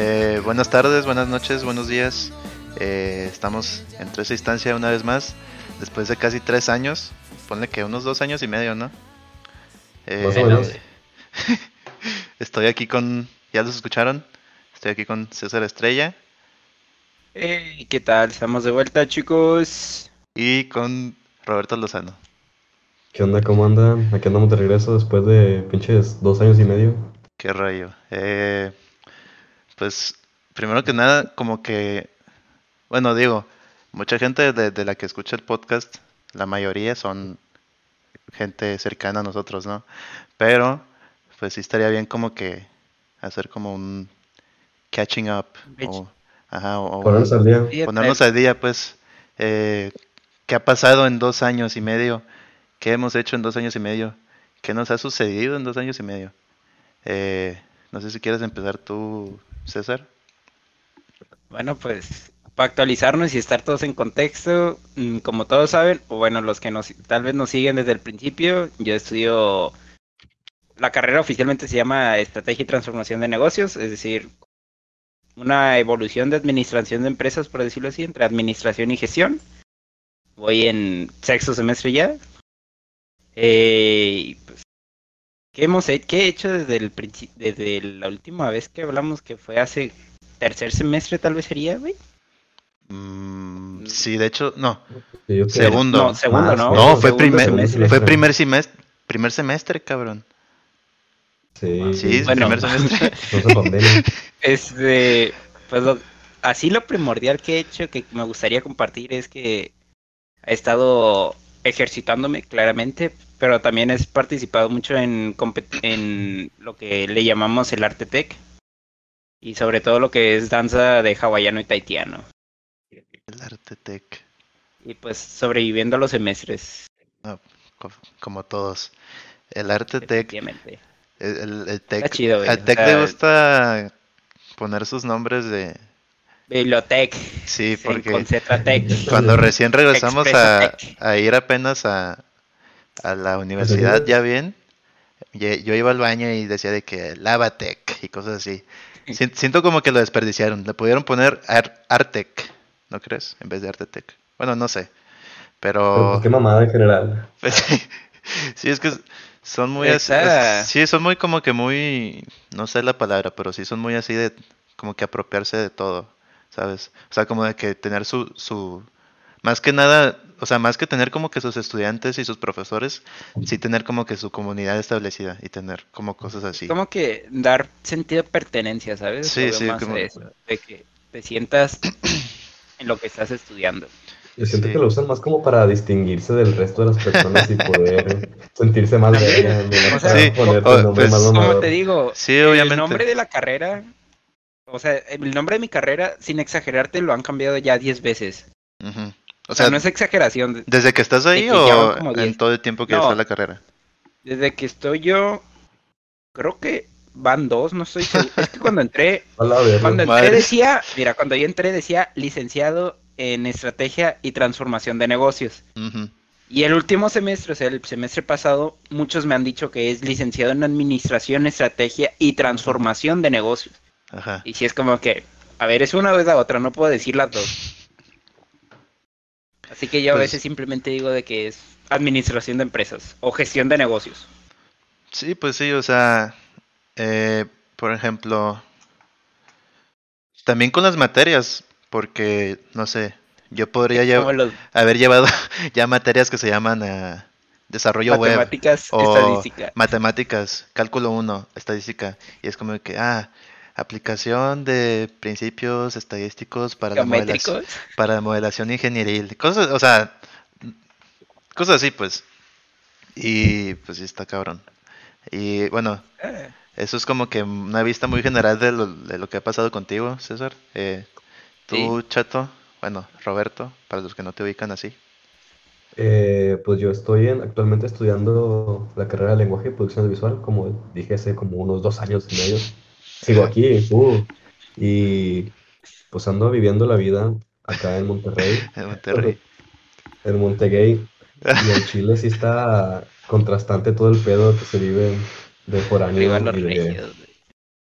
Eh, buenas tardes, buenas noches, buenos días. Eh, estamos en esa instancia una vez más, después de casi tres años. Ponle que unos dos años y medio, ¿no? Eh, estoy aquí con, ya los escucharon, estoy aquí con César Estrella. Hey, ¿qué tal? Estamos de vuelta, chicos. Y con Roberto Lozano. ¿Qué onda? ¿Cómo andan? Aquí andamos de regreso después de pinches dos años y medio. Qué rayo. Eh, pues, primero que nada, como que, bueno, digo, mucha gente de, de la que escucha el podcast, la mayoría son gente cercana a nosotros, ¿no? Pero, pues sí estaría bien como que hacer como un catching up. O, ajá, o, Ponernos al día. ponernos al día, pues, eh, ¿qué ha pasado en dos años y medio? ¿Qué hemos hecho en dos años y medio? ¿Qué nos ha sucedido en dos años y medio? Eh, no sé si quieres empezar tú, César. Bueno, pues para actualizarnos y estar todos en contexto, mm, como todos saben, o bueno, los que nos, tal vez nos siguen desde el principio, yo estudio, la carrera oficialmente se llama Estrategia y Transformación de Negocios, es decir, una evolución de administración de empresas, por decirlo así, entre administración y gestión. Voy en sexto semestre ya. Eh, pues, ¿qué hemos he, qué he hecho desde el desde la última vez que hablamos, que fue hace tercer semestre tal vez sería, güey? Mm, sí, de hecho, no. Yo. Segundo. No, segundo, ¿no? No, fue Segundo primer, semestre. fue primer semestre, primer semestre, cabrón. Sí, Sí, Bueno. primer semestre. Este, pues lo- así lo primordial que he hecho que me gustaría compartir es que he estado ejercitándome claramente, pero también he participado mucho en, en lo que le llamamos el arte tech y sobre todo lo que es danza de hawaiano y taitiano. El arte tech, Y pues sobreviviendo a los semestres, co- como todos. El arte tech, el, el- el tech, Está chido, güey, al o tech sea- le gusta poner sus nombres de, Bibliotech, sí, porque cuando recién regresamos a, a ir apenas a, a la universidad, ya bien, yo iba al baño y decía de que Lavatec y cosas así. Sien- Siento como que lo desperdiciaron. Le pudieron poner Ar- Artec, ¿no crees? En vez de Artetec. Bueno, no sé. Pero Pero pues, qué mamada en general. pues, sí, sí, es que son muy así, sí, son muy como que muy, no sé la palabra, pero sí son muy así de como que apropiarse de todo, ¿sabes? O sea, como de que tener su, su, más que nada, o sea, más que tener como que sus estudiantes y sus profesores, sí tener como que su comunidad establecida y tener como cosas así. Como que dar sentido de pertenencia, ¿sabes? Sí, sí, más como- de eso, de que te sientas en lo que estás estudiando. Yo siento Sí. que lo usan más como para distinguirse del resto de las personas y poder sentirse más lugar O sea, sí, ponerte o- el nombre pues, más Como te digo, Sí, el obviamente. nombre de la carrera, o sea, el nombre de mi carrera, sin exagerarte, lo han cambiado ya 10 veces. Ujú. O O sea, sea, no es exageración. ¿desde que estás ahí que o en 10. todo el tiempo que No. está la carrera? Desde que estoy yo, creo que van dos, no estoy seguro. Es que cuando entré, A la verga. Cuando entré Madre. decía, mira, cuando yo entré decía licenciado en estrategia y transformación de negocios. Y el último semestre, o sea, el semestre pasado, muchos me han dicho que es licenciado en administración, estrategia y transformación de negocios. Ajá. Y si es como que, a ver, es una o es la otra, no puedo decir las dos. Así que yo a Pues- veces simplemente digo de que es administración de empresas o gestión de negocios. Sí, pues sí, o sea, eh, por ejemplo, también con las materias, porque, no sé, yo podría Como lle- los haber llevado ya materias que se llaman eh, desarrollo web, matemáticas, estadística. matemáticas, cálculo 1, estadística, y es como que, ah, aplicación de principios estadísticos para la modelación, para modelación ingenieril, cosas, o sea, cosas así, pues, y pues sí está cabrón. Y bueno, Ah. eso es como que una vista muy general de lo, de lo que ha pasado contigo, César. Eh, tú, Chato, bueno, Roberto, para los que no te ubican así. Eh, pues yo estoy en- actualmente estudiando la carrera de lenguaje y producción visual, como dije hace como unos dos años y medio. Sigo aquí, uh, y pues ando viviendo la vida acá en Monterrey, En Monterrey. en Montegay, y en Chile sí está contrastante todo el pedo que se vive de foráneo Arriba los y de, regios,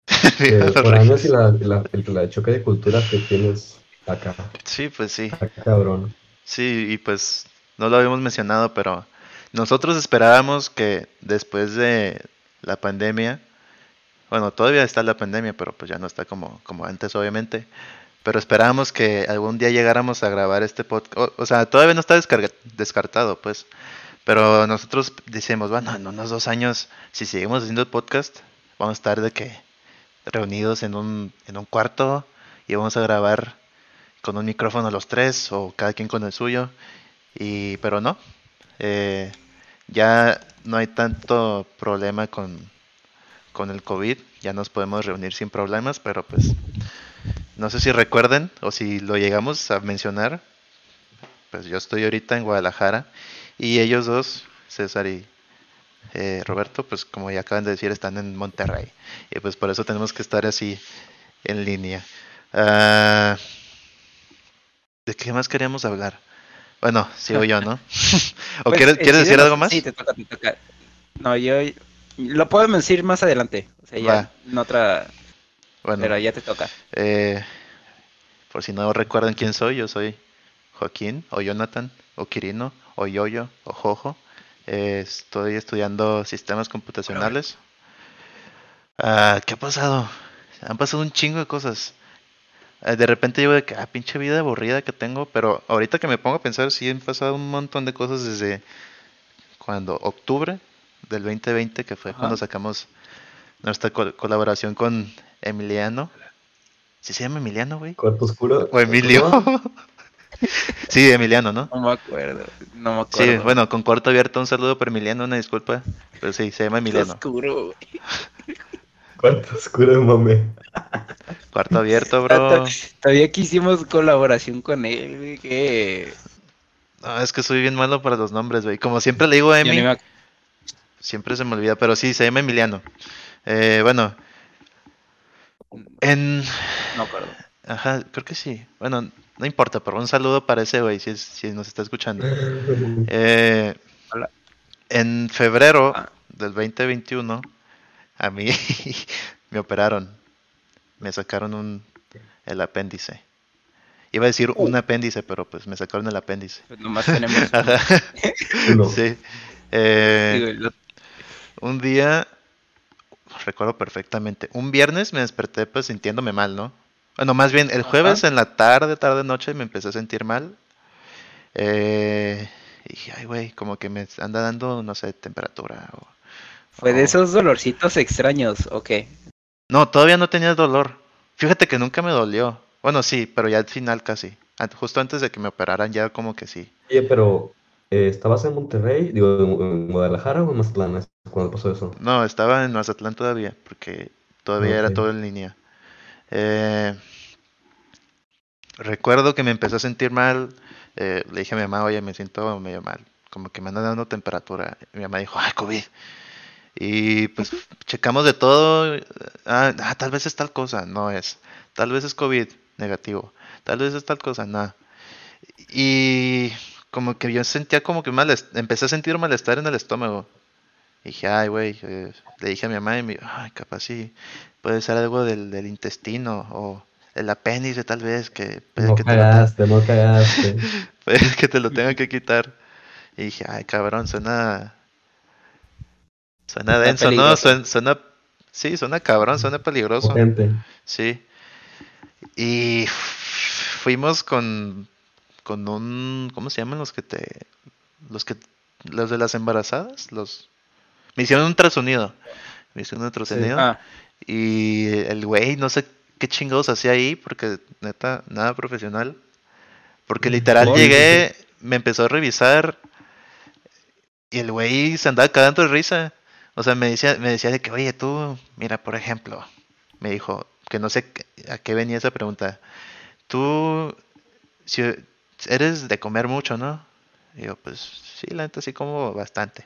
Los regios. y la, la, el la choque de culturas que tienes acá, Sí, pues sí. acá cabrón. Sí, y pues no lo habíamos mencionado, pero nosotros esperábamos que después de la pandemia, bueno, todavía está la pandemia, pero pues ya no está como, como antes, obviamente. Pero esperábamos que algún día llegáramos a grabar este podcast. O, sea, todavía no está descartado, pues. Pero nosotros decimos, bueno, en unos dos años, si seguimos haciendo el podcast, vamos a estar de que reunidos en un, en un cuarto y vamos a grabar con un micrófono los tres o cada quien con el suyo. Y, pero no, eh, ya no hay tanto problema con, con el COVID, ya nos podemos reunir sin problemas, pero pues no sé si recuerden o si lo llegamos a mencionar, pues yo estoy ahorita en Guadalajara y ellos dos, César y eh, Roberto, pues como ya acaban de decir, están en Monterrey y pues por eso tenemos que estar así en línea. Ah, ¿De qué más queríamos hablar? Bueno, sigo yo, ¿no? ¿O Pues, quieres, eh, quieres decir de algo más? Sí, te toca, te toca. No, yo lo puedo decir más adelante. O sea, ya Va. en otra. Bueno, Pero ya te toca. eh, por si no recuerdan quién soy, yo soy Joaquín, o Jonathan, o Quirino, o Yoyo, o Jojo. Eh, estoy estudiando sistemas computacionales. Ah, ¿Qué ha pasado? Han pasado un chingo de cosas. Eh, de repente digo de que, ah, pinche vida aburrida que tengo, pero ahorita que me pongo a pensar, sí han pasado un montón de cosas desde cuando octubre del 2020, que fue Ajá. cuando sacamos nuestra col- colaboración con Emiliano. ¿Sí se llama Emiliano, güey? Cuarto oscuro. O Emilio. Sí, Emiliano, ¿no? No me acuerdo. No me Sí, acuerdo. bueno, con cuarto abierto, un saludo para Emiliano, una disculpa. Pero sí, se llama Emiliano. oscuro, güey. Cuarto oscuro, mame. Cuarto abierto, bro. Todavía que hicimos colaboración con él, güey, que... No, es que soy bien malo para los nombres, güey. Como siempre le digo a Emi, siempre se me olvida, pero sí, se llama Emiliano. Eh, bueno, en... no acuerdo. Ajá, creo que sí. Bueno, no importa, pero un saludo para ese güey, si, es- si nos está escuchando. Eh, Hola. en febrero Ah. del 2021, a mí me operaron. Me sacaron un, el apéndice. Iba a decir un apéndice, pero pues me sacaron el apéndice. Pues nomás tenemos... Ajá. Sí. Eh, Sí, güey, lo- un día, recuerdo perfectamente, un viernes me desperté pues sintiéndome mal, ¿no? Bueno, más bien el jueves Ajá. en la tarde, tarde, noche me empecé a sentir mal. Eh, y dije, ay, güey, como que me anda dando, no sé, temperatura. o- Fue de esos dolorcitos extraños, ¿o qué? No, todavía no tenía dolor. Fíjate que nunca me dolió. Bueno, sí, pero ya al final casi. Justo antes de que me operaran, ya como que sí. Oye, pero eh, ¿estabas en Monterrey? Digo, en, Guadalajara o en Mazatlán? ¿Es cuando pasó eso? No, estaba en Mazatlán todavía, porque todavía era todo en línea. Eh, recuerdo que me empecé a sentir mal. eh, le dije a mi mamá, oye, me siento medio mal. Como que me anda dando temperatura. Mi mamá dijo, ay, COVID. Y pues checamos de todo. Ah, ah, tal vez es tal cosa. No es. Tal vez es COVID negativo. Tal vez es tal cosa. Nada. Y como que yo sentía como que mal, empecé a sentir malestar en el estómago. Y dije, ay, güey, eh, le dije a mi mamá y me dijo, ay, capaz sí, puede ser algo del, del intestino o el apéndice tal vez, que No que, te lo, te- cagaste, no cagaste. puede que te lo tengan que quitar. Y dije, ay, cabrón, suena, suena Está denso, ¿no? suena, sí, suena cabrón, suena peligroso. Potente. Sí. Y fuimos con, con un, ¿cómo se llaman los que te, los que, los de las embarazadas? Los, me hicieron un ultrasonido. Me hicieron un ultrasonido. Ah, Y el güey, no sé qué chingados hacía ahí, porque neta, nada profesional. Porque literal llegué, me empezó a revisar y el güey se andaba cagando de risa. O sea, me decía, me decía de que, oye, tú, mira, por ejemplo, me dijo, que no sé a qué venía esa pregunta. Tú, si eres de comer mucho, ¿no? Y yo, pues sí, la neta sí como bastante.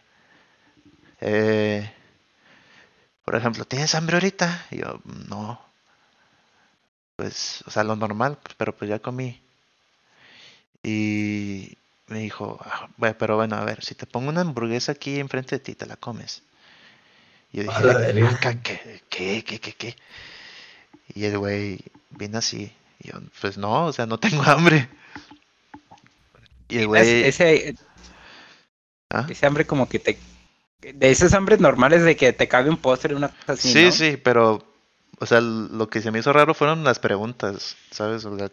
Eh, por ejemplo, ¿tienes hambre ahorita? Y yo, no. Pues, o sea, lo normal, pues, pero pues ya comí. Y me dijo, "Ah, bueno, pero bueno, a ver, si te pongo una hamburguesa aquí enfrente de ti, te la comes. Y yo dije. "Ah, ¿qué, qué, qué, qué, qué? Y el güey vino así. Y yo, pues no, o sea, no tengo hambre. Y el güey... Ese, ¿Ah? ese hambre como que te... De esos hambres normales de que te cabe un postre, una cosa así, Sí, ¿no? sí, pero, o sea, lo que se me hizo raro fueron las preguntas, ¿sabes? O sea,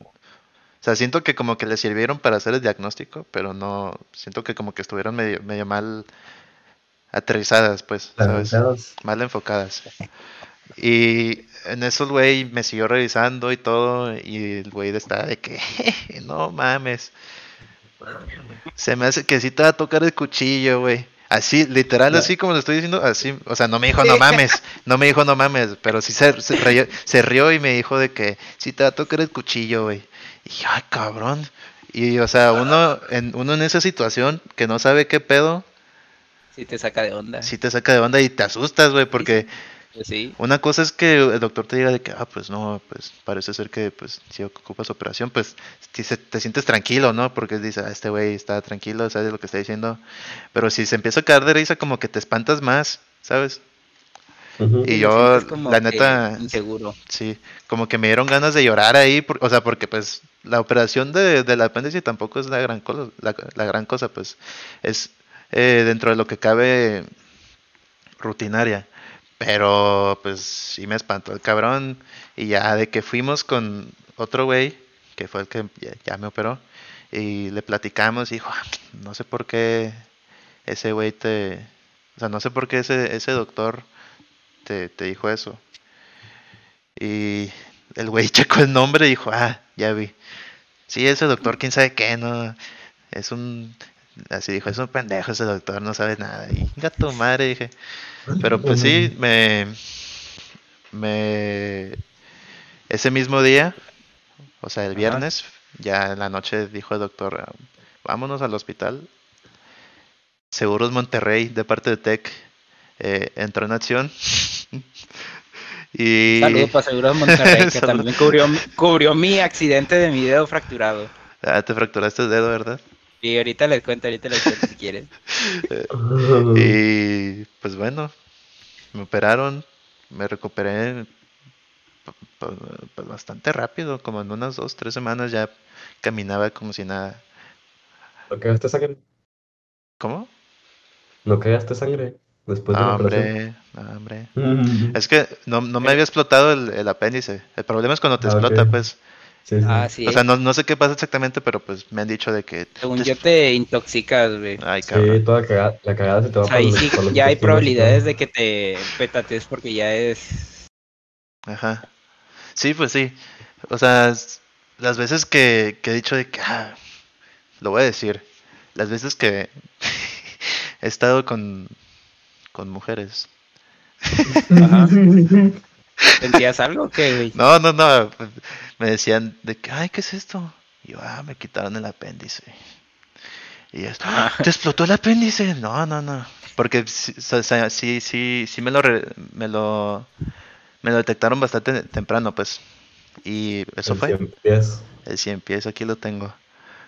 o sea, siento que como que le sirvieron para hacer el diagnóstico, pero no, siento que como que estuvieron medio, medio mal aterrizadas, pues, ¿sabes? Mal enfocadas. Y en eso el güey me siguió revisando y todo, y el güey estaba de que, no mames. Se me hace que sí te va a tocar el cuchillo, güey. Así, literal, Ya. así como lo estoy diciendo, así, o sea, no me dijo no mames, no me dijo no mames, pero sí se, se, rió, se rió y me dijo de que sí te va a tocar el cuchillo, güey. Y yo, ay, cabrón. Y, o sea, uno en, uno en esa situación que no sabe qué pedo, Sí te saca de onda. sí te saca de onda y te asustas, güey, porque sí. una cosa es que el doctor te diga de que, ah, pues no, pues parece ser que, pues, si ocupas operación, pues, si se- te sientes tranquilo, ¿no? Porque dice, ah, este güey está tranquilo, sabe lo que está diciendo. Pero si se empieza a caer de risa, como que te espantas más, ¿sabes? Y yo, como la neta, Inseguro. sí, como que me dieron ganas de llorar ahí, por- o sea, porque, pues, la operación de, del apéndice tampoco es la gran cosa, la, la gran cosa, pues, es eh, dentro de lo que cabe rutinaria. Pero pues sí me espantó el cabrón. Y ya de que fuimos con otro güey, que fue el que ya, me operó, y le platicamos y dijo, "Ah, no sé por qué ese güey te... O sea, no sé por qué ese, ese doctor te, te dijo eso. Y el güey checó el nombre y dijo, ah, ya vi. Sí, ese doctor, quién sabe qué, no. Es un... Así dijo, es un pendejo ese doctor, no sabe nada. Y gato madre, dije. Pero pues sí, me, me, ese mismo día, o sea, el Ajá. viernes, ya en la noche dijo el doctor, "Ah, vámonos al hospital. Seguros Monterrey, de parte de TEC, eh, entró en acción. y Saludos para Seguros Monterrey, que también cubrió, cubrió mi accidente de mi dedo fracturado. Ah, te fracturaste el dedo, ¿verdad? Y ahorita les cuento, ahorita les cuento si quieren. Y pues bueno, me operaron, me recuperé p- p- pues, bastante rápido, como en unas dos, tres semanas ya caminaba como si nada. ¿No cagaste sangre? ¿Cómo? ¿No cagaste sangre después de No, hombre, no, hombre. Mm. Es que no, no me había explotado el, el apéndice. El problema es cuando te Ah, explota, pues. Sí, sí. Ah, sí. O sea, no, no sé qué pasa exactamente, pero pues me han dicho de que... Según te yo te intoxicas, güey. Ay, Sí, cabrón. toda cagada, la cagada se te va O sea, ahí los- sí los ya hay probabilidades de que te petates porque ya es... Ajá. Sí, pues sí. O sea, las veces que, que he dicho de que... ah, lo voy a decir. Las veces que he estado con, con mujeres. Ajá. ¿Sentías algo o qué, güey? No, no, no. Me decían de que, ay, ¿qué es esto? Y yo, ah, me quitaron el apéndice. Y esto, "Ah, ¿te explotó el apéndice? No, no, no. Porque sí, sí, sí, sí me lo, re- me lo, me lo detectaron bastante temprano, pues. Y eso El fue. cien pies. El 100 pies, aquí lo tengo.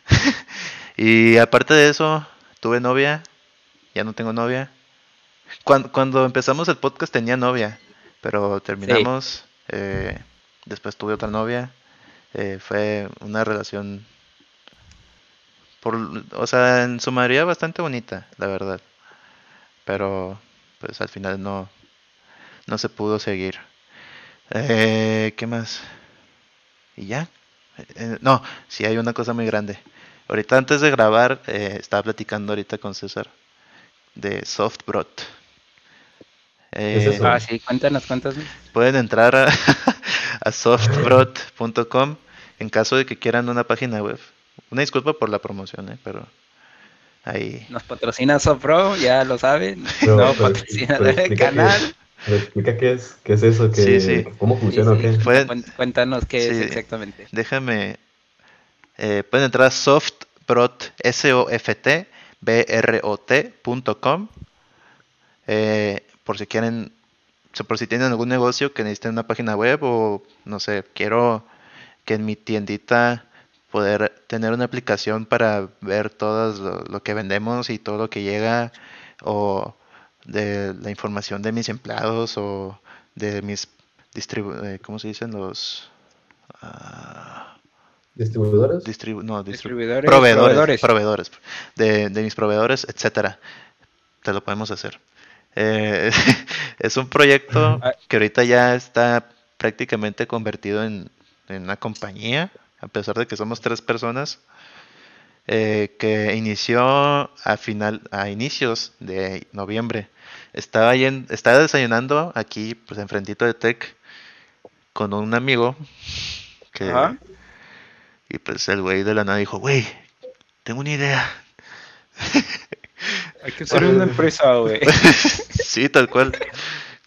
y aparte de eso, tuve novia. Ya no tengo novia. Cuando, cuando empezamos el podcast tenía novia, pero terminamos. eh, después tuve otra novia. Eh, fue una relación, por, o sea, en su mayoría bastante bonita, la verdad. Pero, pues al final no, no se pudo seguir. Eh, ¿Qué más? Y ya. Eh, no, sí hay una cosa muy grande. Ahorita antes de grabar, eh, estaba platicando ahorita con César de Softbrot. ¿Qué es Eh? Ah, sí, cuéntanos, cuéntanos. pueden entrar a, a softbrot.com en caso de que quieran una página web. Una disculpa por la promoción, eh, pero ahí. Nos patrocina Sofro, ya lo saben. No pero- patrocina pero el canal. Pero explica qué es, qué es eso, qué, Sí, sí. cómo funciona o Sí, qué. Pueden- Cuéntanos qué es exactamente. Déjame. eh, pueden entrar a softbrot, S-O-F-T, B-R-O-T.com. Eh, por si quieren, o por si tienen algún negocio que necesiten una página web o no sé, quiero que en mi tiendita poder tener una aplicación para ver todo lo, lo que vendemos y todo lo que llega o de la información de mis empleados o de mis distribu eh, ¿cómo se dicen los ah, ¿Distribuidores? distribu no, distri- Distribuidores, proveedores, proveedores. proveedores de, de mis proveedores, etcétera. Te lo podemos hacer. Eh, es un proyecto Ah. que ahorita ya está prácticamente convertido en, en una compañía, a pesar de que somos tres personas, eh, que inició a final, a inicios de noviembre. Estaba, estaba desayunando aquí, pues enfrentito de Tech, con un amigo que Ajá. y pues el güey de la nada dijo, güey, tengo una idea. Hay que hacer una empresa, güey. sí, tal cual.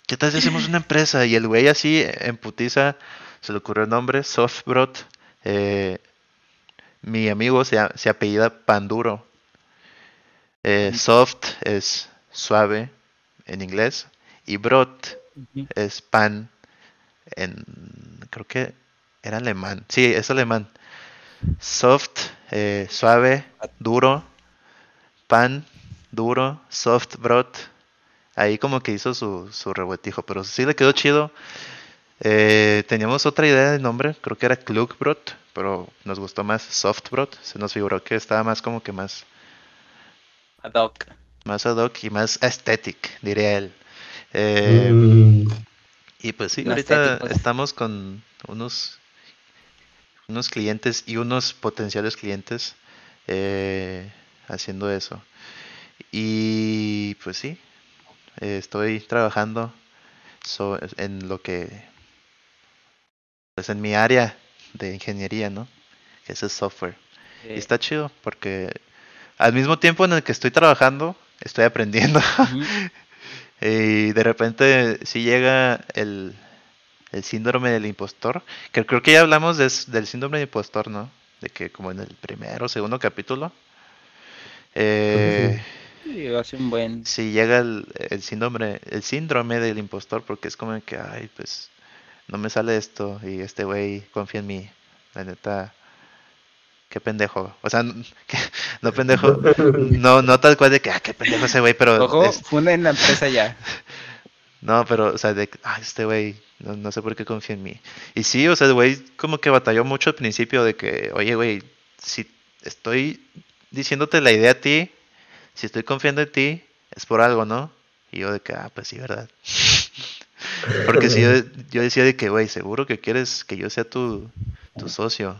¿Qué tal si hacemos una empresa? Y el güey así, en putiza, se le ocurrió el nombre, Softbrot. Eh, mi amigo se, se apellida Panduro. Eh, soft es suave en inglés. Y Brot es pan en... creo que era alemán. Sí, es alemán. Soft, eh, suave, duro. Pan, duro, soft brot. Ahí como que hizo su, su revueltijo, pero sí le quedó chido. Eh, teníamos otra idea de nombre, creo que era Klugbrot, pero nos gustó más Softbrot. Se nos figuró que estaba más como que más, Ad hoc. más ad hoc y más aesthetic, diría él. Eh, Mm, Y pues sí, No ahorita estéticos. estamos con unos, unos clientes y unos potenciales clientes eh, haciendo eso. Y pues sí, eh, estoy trabajando so- en lo que, pues en mi área de ingeniería, ¿no? Que es el software. Y Eh, está chido porque al mismo tiempo en el que estoy trabajando, estoy aprendiendo. Y de repente sí llega el, el síndrome del impostor, que creo que ya hablamos de del síndrome del impostor, ¿no? De que como en el primero o segundo capítulo, eh, Sí, hace un buen. sí llega el, el síndrome, el síndrome del impostor, porque es como que, ay, pues no me sale esto y este güey confía en mí, la neta, qué pendejo, o sea, no pendejo, no, no tal cual de que, ah, qué pendejo ese güey, pero Ojo, es- funden la empresa ya. No, pero, o sea, de, ah, este güey, no, no sé por qué confía en mí. Y sí, o sea, el güey como que batalló mucho al principio de que, oye, güey, si estoy diciéndote la idea a ti, si estoy confiando en ti, es por algo, ¿no? Y yo de que, ah, pues sí, ¿verdad? Porque si yo, yo decía de que, güey, seguro que quieres que yo sea tu, tu socio,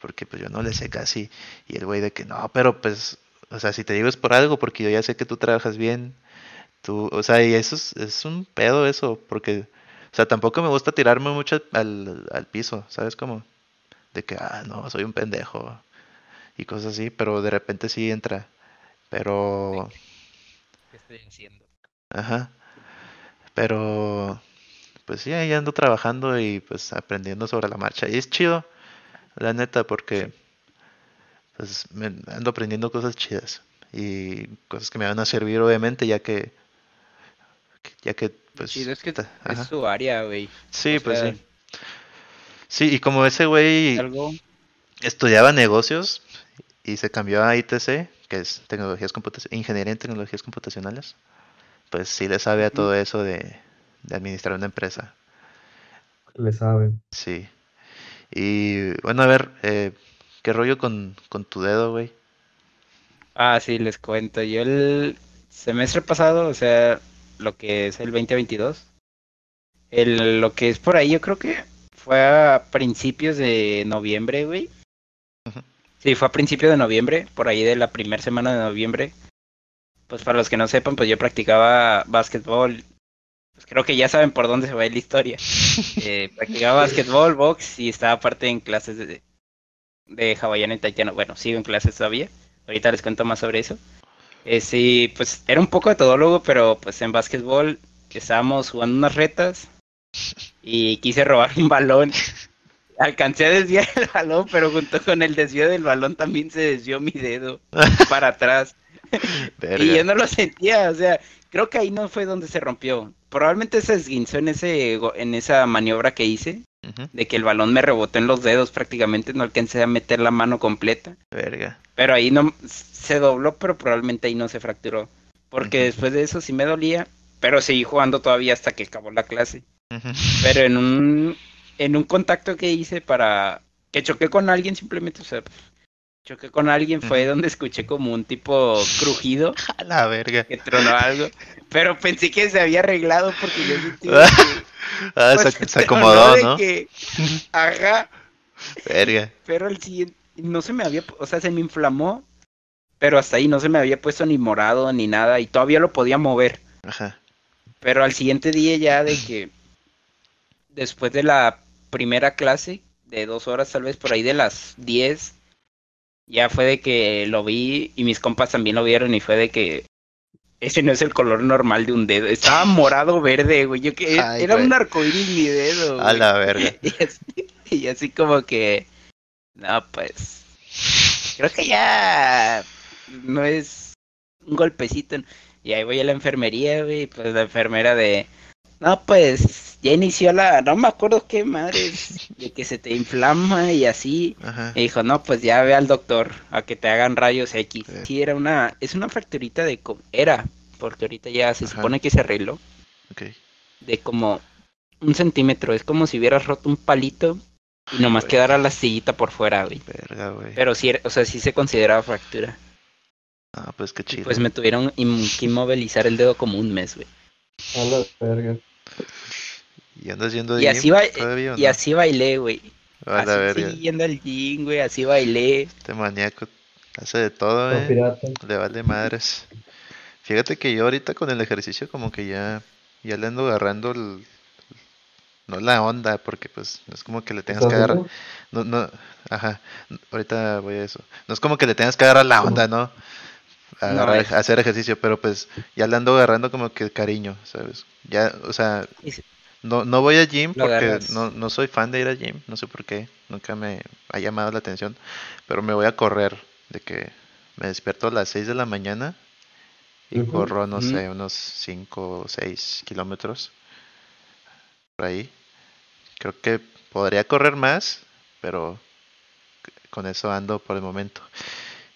porque pues yo no le sé casi. Y el güey de que, no, pero pues, o sea, si te digo es por algo, porque yo ya sé que tú trabajas bien. Tú, o sea, y eso es, es un pedo eso, porque, o sea, tampoco me gusta tirarme mucho al, al piso, ¿sabes cómo? De que, ah, no, soy un pendejo y cosas así, pero de repente sí entra. Pero, ¿Qué estoy haciendo? ajá, pero, pues sí, ahí ando trabajando y pues aprendiendo sobre la marcha. Y es chido, la neta, porque, pues, me ando aprendiendo cosas chidas y cosas que me van a servir, obviamente, ya que, ya que, pues, Chido, es que ta- es su área, güey. Sí, O pues sea, sí. Sí, y como ese güey Algo. estudiaba negocios y se cambió a ITC, que es tecnologías ingeniería en tecnologías computacionales, pues sí le sabe a todo eso de, de administrar una empresa. le sabe. Sí. Y bueno, a ver, eh, ¿qué rollo con, con tu dedo, güey? Ah, sí, les cuento. Yo el semestre pasado, o sea, lo que es el 2022, el, lo que es por ahí, yo creo que fue a principios de noviembre, güey. Sí, fue a principios de noviembre, por ahí de la primera semana de noviembre. Pues para los que no sepan, pues yo practicaba básquetbol. Pues creo que ya saben por dónde se va la historia. Eh, practicaba básquetbol, box y estaba aparte en clases de, de hawaiano y taitiano. Bueno, sigo en clases todavía. Ahorita les cuento más sobre eso. Eh, sí, pues era un poco de todólogo, pero pues en básquetbol estábamos jugando unas retas y quise robar un balón. Alcancé a desviar el balón, pero junto con el desvío del balón también se desvió mi dedo para atrás. Y yo no lo sentía, o sea, creo que ahí no fue donde se rompió. Probablemente se esguinzó en ese en esa maniobra que hice, de que el balón me rebotó en los dedos prácticamente, no alcancé a meter la mano completa. Verga. Pero ahí no se dobló, pero probablemente ahí no se fracturó. Porque después de eso sí me dolía, pero seguí jugando todavía hasta que acabó la clase. Pero en un, en un contacto que hice para que choqué con alguien simplemente, o sea, choqué con alguien fue donde escuché como un tipo crujido A la verga. que tronó algo, pero pensé que se había arreglado porque yo sentí Ah, pues, se, se tronó acomodó, ¿no? que, ajá, Verga. pero el siguiente no se me había, o sea, se me inflamó, pero hasta ahí no se me había puesto ni morado ni nada y todavía lo podía mover. Ajá. Pero al siguiente día ya de que después de la primera clase, de dos horas tal vez por ahí de las 10, ya fue de que lo vi y mis compas también lo vieron y fue de que ese no es el color normal de un dedo. Estaba morado verde, güey. Yo que Ay, era güey. un arcoíris mi dedo. A la verga. Y así, y así como que, no, pues, creo que ya no es un golpecito. Y ahí voy a la enfermería, güey, pues la enfermera de, no, pues, ya inició la, no me acuerdo qué madre, de que se te inflama y así. Ajá. Y dijo, no, pues ya ve al doctor a que te hagan rayos X. Sí. Sí, era una, es una fracturita de, co- era, porque ahorita ya se Ajá. supone que se arregló, Ok. de como un centímetro. Es como si hubieras roto un palito y nomás quedara la astillita por fuera, güey. Verga, güey. Pero sí, era- o sea, sí se consideraba fractura. Ah, pues qué Y chido. pues me tuvieron que inmovilizar el dedo como un mes, güey. A la verga. ¿Y andas yendo Y de así, todavía o y así bailé, güey. A la Así verga. seguí yendo al gym, güey, así bailé. Este maníaco hace de todo, Son eh. Le vale madres. Fíjate que yo ahorita con el ejercicio como que ya, ya le ando agarrando el, no la onda, porque pues no es como que le tengas ¿Estás que agarrar, viendo? no, no, ajá, ahorita voy a eso. No es como que le tengas que agarrar la onda, ¿no? Agarrar, hacer ejercicio, pero pues ya le ando agarrando como que cariño, ¿sabes? Ya, o sea, no, no voy al gym porque no, no soy fan de ir al gym, no sé por qué, nunca me ha llamado la atención, pero me voy a correr, de que me despierto a las 6 de la mañana y Ujú, corro, no sé, unos 5 o 6 kilómetros por ahí. Creo que podría correr más, pero con eso ando por el momento.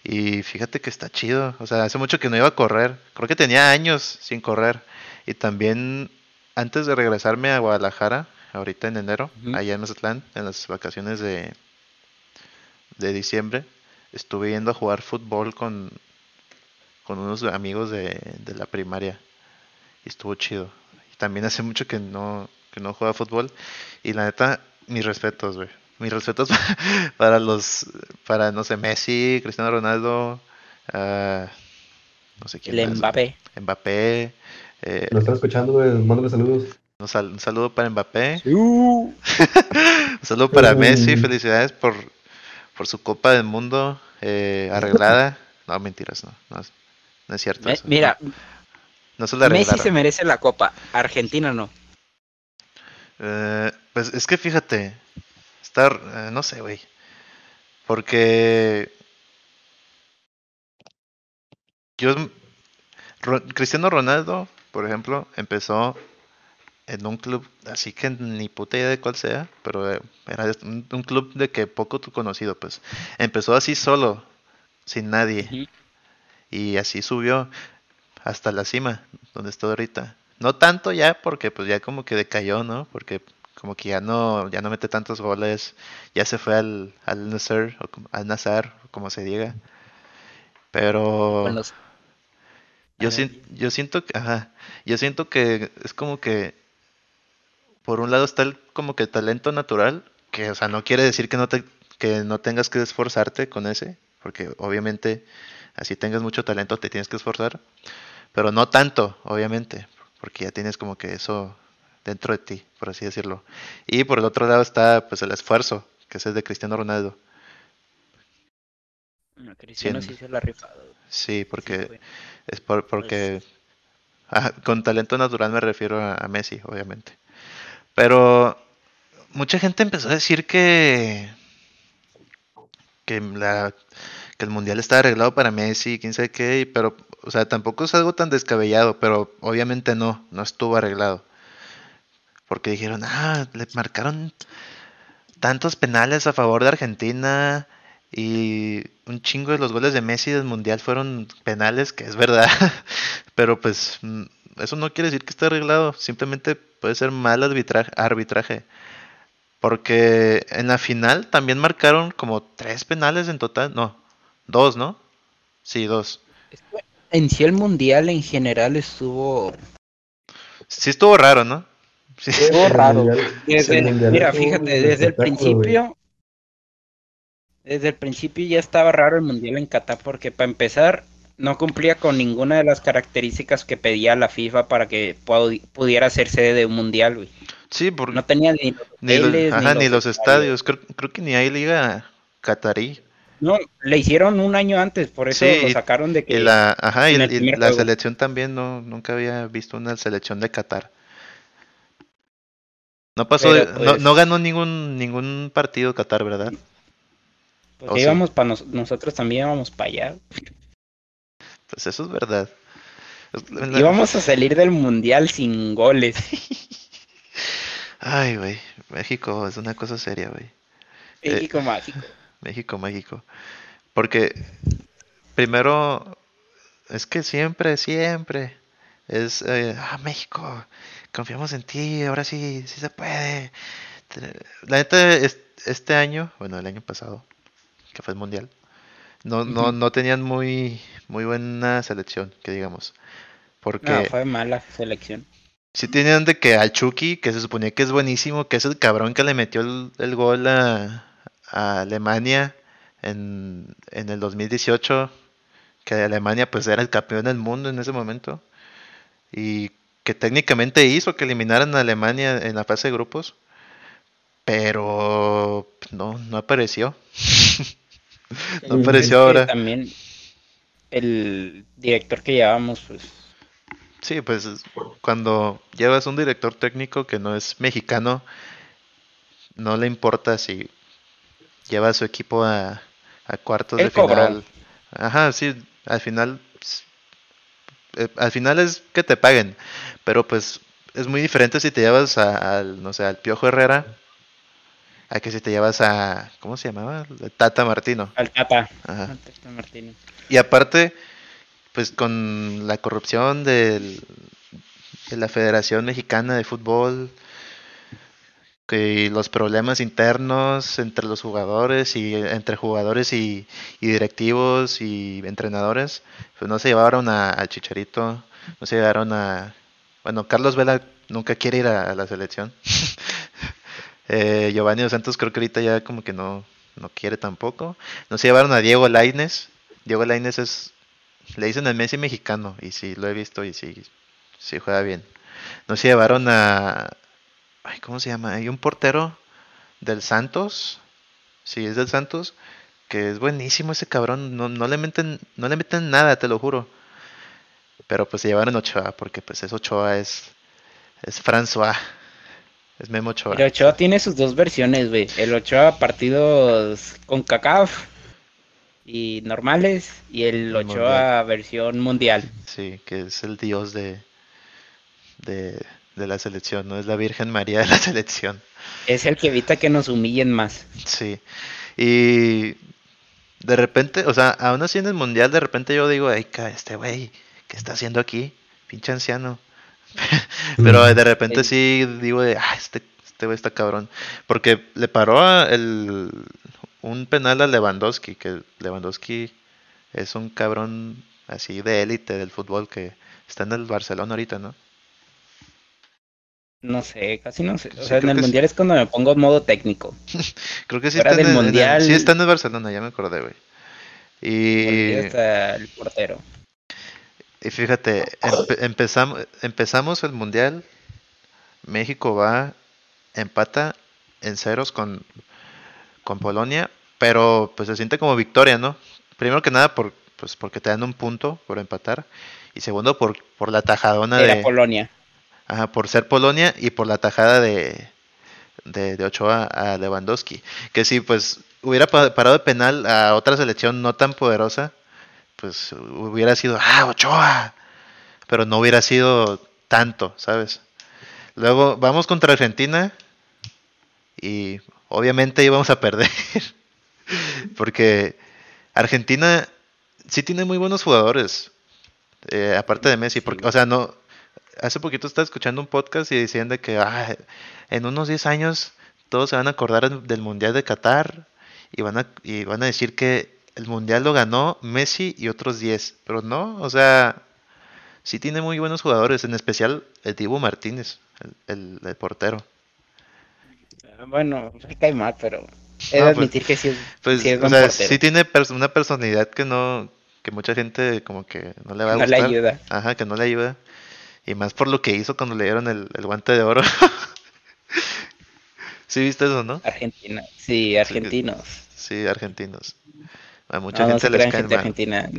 Y fíjate que está chido, o sea, hace mucho que no iba a correr, creo que tenía años sin correr. Y también antes de regresarme a Guadalajara, ahorita en enero, allá en Mazatlán, en las vacaciones de, de diciembre, estuve yendo a jugar fútbol con, con unos amigos de, de la primaria. Y estuvo chido. Y también hace mucho que no, que no juega fútbol. Y la neta, mis respetos, güey. Mis respetos para los, para, no sé, Messi, Cristiano Ronaldo, ah, no sé quién El más, Mbappé. Mbappé. eh, ¿Lo están escuchando, güey? Mándale saludos. un, sal- un saludo para Mbappé. Uh, Un saludo para. Messi. Felicidades por, por su Copa del Mundo eh, arreglada. No, mentiras, no. No, es- no es cierto. me- eso, mira, No, no se la Messi se merece la copa, Argentina no. Eh, pues es que fíjate, estar, eh, no sé, güey, porque yo, Ro- Cristiano Ronaldo, por ejemplo, empezó en un club, así que ni puta idea de cuál sea, pero eh, era un, un club de que poco tu- conocido, pues, empezó así solo, sin nadie, y así subió hasta la cima, donde estoy ahorita. No tanto ya, porque pues ya como que decayó, ¿no? Porque como que ya no, ya no mete tantos goles, ya se fue al, al Nasser, o al Nazar, como se diga. Pero los- yo, ver. yo siento que, ajá, yo siento que es como que por un lado está el como que talento natural, que o sea, no quiere decir que no te, que no tengas que esforzarte con ese, porque obviamente así tengas mucho talento te tienes que esforzar, pero no tanto, obviamente, porque ya tienes como que eso dentro de ti, por así decirlo. Y por el otro lado está pues el esfuerzo, que es el de Cristiano Ronaldo. No, Cristiano sí se la ha rifado. Sí, porque. Es por, porque ajá, con talento natural me refiero a, a Messi, obviamente. Pero mucha gente empezó a decir que que la que el mundial está arreglado para Messi, quién sabe qué, pero o sea, tampoco es algo tan descabellado, pero obviamente no, no estuvo arreglado. Porque dijeron, "Ah, le marcaron tantos penales a favor de Argentina y un chingo de los goles de Messi del Mundial fueron penales, que es verdad, pero pues mm, eso no quiere decir que esté arreglado, simplemente puede ser mal arbitraje, arbitraje. Porque en la final también marcaron como tres penales en total, no, dos, ¿no? Sí, dos. En sí el mundial en general estuvo... Sí estuvo raro, ¿no? Sí. Raro. mira, fíjate, desde el principio... Desde el principio ya estaba raro el mundial en Qatar porque para empezar no cumplía con ninguna de las características que pedía la FIFA para que pudiera ser sede de un mundial, güey. Sí, porque no tenía ni los, ni los, estadios. Creo, que ni hay liga catarí. No, le hicieron un año antes, por eso lo sacaron de que. Y la, ajá, y, la selección también, no, nunca había visto una selección de Qatar. No pasó, no, pues no, ganó ningún ningún partido Qatar, ¿verdad? Pues íbamos para nosotros también íbamos para allá. Pues eso es verdad. Íbamos a salir del mundial sin goles. Ay, güey, México es una cosa seria, güey. México mágico. México mágico. Porque primero, es que siempre, siempre es, eh, ah, México, confiamos en ti, ahora sí, sí se puede. La neta, este año, bueno, el año pasado, que fue el mundial, no, no, no tenían muy, muy buena selección, que digamos. Porque... No, fue mala selección. Sí tenían de que al Chucky, que se suponía que es buenísimo, que es el cabrón que le metió el, gol a, Alemania en, en, el 2018, que Alemania pues era el campeón del mundo en ese momento, y que técnicamente hizo que eliminaran a Alemania en la fase de grupos, pero no, no apareció. no apareció ahora. También el director que llevamos, pues Sí, pues cuando llevas un director técnico que no es mexicano, no le importa si lleva a su equipo a, cuartos de final. Ajá, sí, al final eh, al final es que te paguen, pero pues es muy diferente si te llevas al, no sé, al Piojo Herrera a que si te llevas a, ¿cómo se llamaba? Tata Martino. Al Tata. Ajá. Tata Martino. Y aparte, pues con la corrupción de la Federación Mexicana de Fútbol, que los problemas internos entre los jugadores y entre jugadores y, directivos y entrenadores, pues no se llevaron al Chicharito, no se llevaron a... Bueno, Carlos Vela nunca quiere ir a, la selección. eh, Giovanni Dos Santos creo que ahorita ya como que no, no quiere tampoco. No se llevaron a Diego Laines. Diego Laines es le dicen el Messi mexicano y sí, lo he visto y sí, sí juega bien. No se llevaron a... Ay, ¿Cómo se llama? Hay un portero del Santos. Sí, es del Santos. Que es buenísimo ese cabrón. No, no, le, meten, no le meten nada, te lo juro. Pero pues se llevaron Ochoa, porque pues es Ochoa, es, es François. Es Memo Ochoa. El Ochoa tiene sus dos versiones, güey. El Ochoa partidos con CACAF y normales y el Ochoa versión mundial. Sí, que es el dios de, de, la selección, no es la Virgen María de la selección. Es el que evita que nos humillen más. Sí, y de repente, o sea, aún así en el mundial, de repente yo digo, ay, este güey, ¿qué está haciendo aquí? Pinche anciano. Pero de repente sí digo, de, ah, este, este güey está cabrón. Porque le paró el, un penal a Lewandowski, que Lewandowski es un cabrón así de élite del fútbol que está en el Barcelona ahorita, ¿no? No sé, casi no sé. O sea, en el Mundial es cuando me pongo modo técnico. creo que sí está, en el, sí está en el Barcelona, ya me acordé, güey. Y... Está el portero. Y fíjate, empezamos, empezamos el Mundial, México va, empata en ceros con con Polonia, pero pues se siente como victoria, ¿no? Primero que nada por, pues porque te dan un punto por empatar y segundo por, por la tajadona de Polonia. Ajá, por ser Polonia y por la tajada de, de, Ochoa a Lewandowski. Que si pues hubiera parado de penal a otra selección no tan poderosa, pues hubiera sido, ah, Ochoa, pero no hubiera sido tanto, ¿sabes? Luego vamos contra Argentina y obviamente íbamos a perder. Porque Argentina sí tiene muy buenos jugadores. Eh, aparte de Messi. Porque, o sea, no. Hace poquito estaba escuchando un podcast y decían de que ah, en unos 10 años todos se van a acordar del Mundial de Qatar y van a, y van a decir que el Mundial lo ganó Messi y otros 10. Pero no, o sea, sí tiene muy buenos jugadores, en especial el Dibu Martínez, el, el, el portero. Bueno, cae mal, pero he de No, pues- admitir que sí es, Pues, sí es o sea, portero. sí tiene pers- una personalidad que no, que mucha gente como que no le va a No le gustar. ayuda. Ajá, que no le ayuda. Y más por lo que hizo cuando le dieron el, el guante de oro. ¿Sí viste eso, no? Argentina, sí, argentinos. Sí, argentinos. A mucha No, no gente se les cae gente mal. argentina.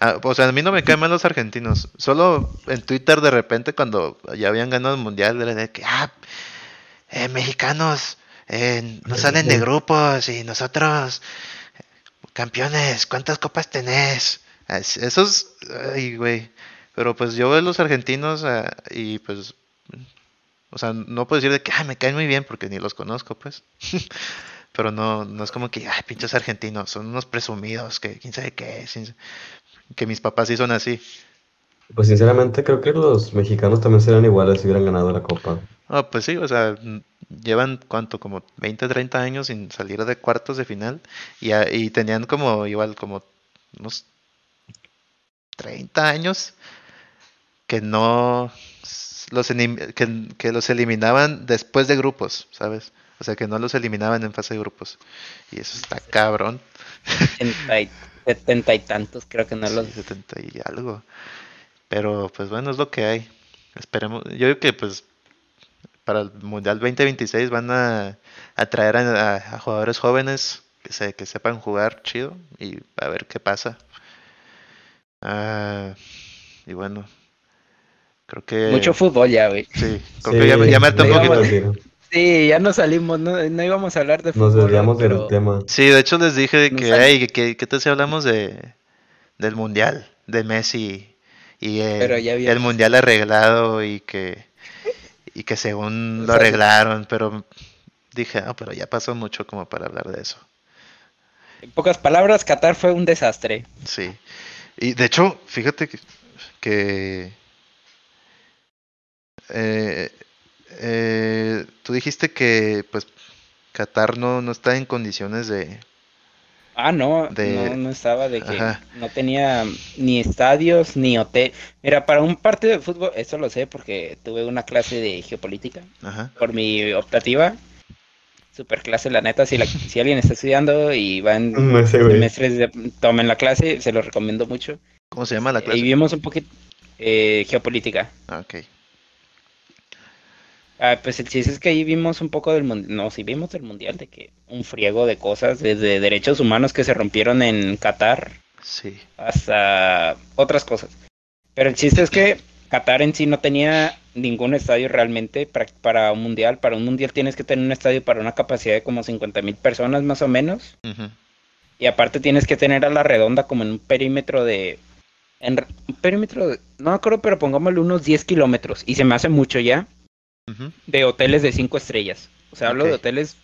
Ah, o sea, a mí no me caen mal los argentinos. Solo en Twitter de repente cuando ya habían ganado el mundial era de que, ah, eh, mexicanos, eh, no salen de grupos y nosotros, campeones, ¿cuántas copas tenés? Es- Esos, ay, güey. Pero pues yo veo a los argentinos ah, y pues, o sea, no puedo decir de que, ah, me caen muy bien porque ni los conozco, pues. Pero no, no es como que, ay, pinches argentinos, son unos presumidos, que quién sabe qué, que mis papás sí son así. Pues sinceramente creo que los mexicanos también serían iguales si hubieran ganado la copa. Ah, pues sí, o sea, llevan cuánto, como 20, 30 años sin salir de cuartos de final y, y tenían como igual como unos 30 años que no los que, que los eliminaban después de grupos, ¿sabes? O sea, que no los eliminaban en fase de grupos. Y eso está cabrón. Setenta y, setenta y tantos, creo que no Sí, los. 70 y algo. Pero pues bueno, es lo que hay. Esperemos. Yo creo que pues para el Mundial 2026 van a, a traer a, a- a jugadores jóvenes que, se, que sepan jugar chido y a ver qué pasa. Ah, y bueno, creo que... Mucho fútbol ya, güey. Sí, creo que ya, me- ya me harté un poquito. Sí, ya nos salimos, no, no íbamos a hablar de Nos fútbol. desviamos pero- del tema. Sí, de hecho les dije Nos que, sal- hey, que, que tal si hablamos de, del mundial, de Messi y el, Pero ya el mundial arreglado y que, y que según O lo arreglaron, pero dije, ah, pero ya pasó mucho como para hablar de eso. En pocas palabras, Qatar fue un desastre. Sí. Y de hecho, fíjate que, que eh, eh, tú dijiste que pues Qatar no, no está en condiciones de, Ah, no, De- no, no estaba de que Ajá. no tenía ni estadios ni hotel. Mira, para un partido de fútbol, eso lo sé porque tuve una clase de geopolítica ajá, por mi optativa. Super clase, la neta, si, la- si alguien está estudiando y va en No sé, güey. semestres, de, tomen la clase, se lo recomiendo mucho. ¿cómo se llama la Y clase? vimos un poquito eh, geopolítica. Ah, ok. Ah, pues el chiste es que ahí vimos un poco del mundial, no, sí vimos del mundial, de que un friego de cosas, desde derechos humanos que se rompieron en Qatar Sí. hasta otras cosas. Pero el chiste es que Qatar en sí no tenía ningún estadio realmente para, para un mundial. Para un mundial tienes que tener un estadio para una capacidad de como 50 mil personas más o menos. Y aparte tienes que tener a la redonda como en un perímetro de... En un perímetro de... No me acuerdo, pero pongámosle unos 10 kilómetros. Y se me hace mucho ya De hoteles de cinco estrellas. O sea, hablo de hoteles,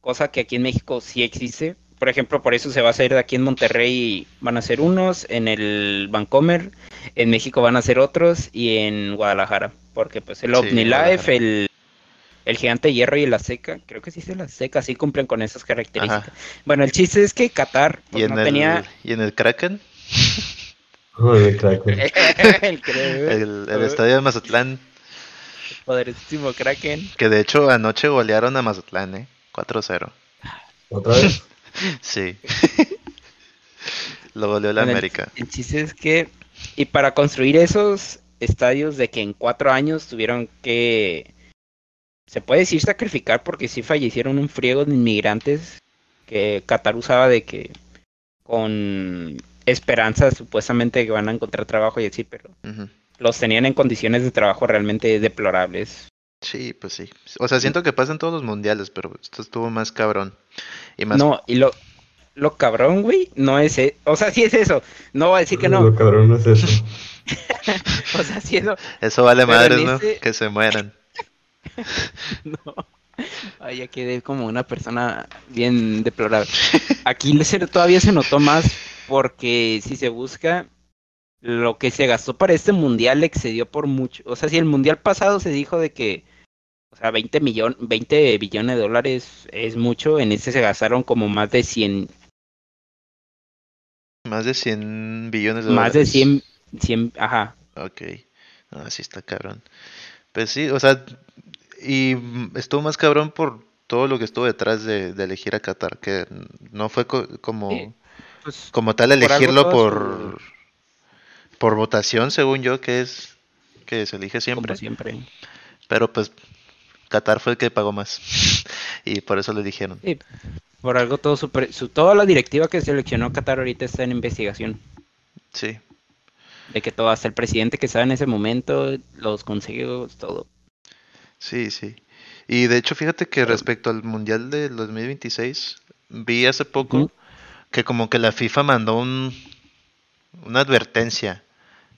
cosa que aquí en México sí existe. Por ejemplo, por eso se va a hacer de aquí en Monterrey, van a ser unos, en el Vancomer, en México van a ser otros y en Guadalajara. Porque pues el Sí, OmniLife, el, el Gigante Hierro y el Azteca, creo que sí es el Azteca, sí cumplen con esas características. Ajá. Bueno, el chiste es que Qatar pues, ¿Y en, no el, tenía... ¿Y en el Kraken? Kraken. el, creo- El, el estadio de Mazatlán, poderosísimo Kraken. que de hecho anoche golearon a Mazatlán, ¿eh? 4-0. ¿Otra vez? Sí. Lo goleó la Bueno, América. El, chiste es que, y para construir esos estadios de que en cuatro años tuvieron que, se puede decir sacrificar porque sí fallecieron un friego de inmigrantes que Qatar usaba de que con esperanzas supuestamente que van a encontrar trabajo y así, pero. Los tenían en condiciones de trabajo realmente deplorables. Sí, pues sí. O sea, siento que pasa en todos los mundiales, pero esto estuvo más cabrón. Y más... No, y lo, lo cabrón, güey, no es, e- o sea, sí es eso, no voy a decir que no, Lo cabrón no es eso. o sea, sí es eso, Eso vale Pero madres, ¿no? ese- Que se mueran. No. Ay, ya quedé como una persona bien deplorable. Aquí todavía se notó más porque si se busca, lo que se gastó para este mundial excedió por mucho. O sea, si el mundial pasado se dijo de que, o sea, 20, millón, 20 billones de dólares es mucho, en este se gastaron como más de 100. Más de 100 billones de Más dólares. de 100, 100, ajá. Ok. Así está cabrón. Pues sí, o sea, y estuvo más cabrón por todo lo que estuvo detrás de, de elegir a Qatar, que no fue co- como, Sí, Pues, como tal por algo elegirlo por, por votación, según yo, que es que se elige siempre. como siempre. Pero pues Qatar fue el que pagó más. y por eso le dijeron. Sí, por algo todo super, su, toda la directiva que seleccionó Qatar ahorita está en investigación. Sí. De que todo, hasta el presidente que estaba en ese momento, los consejos, todo. Sí, sí. Y de hecho, fíjate que respecto al Mundial del 2026, vi hace poco que como que la FIFA mandó un, una advertencia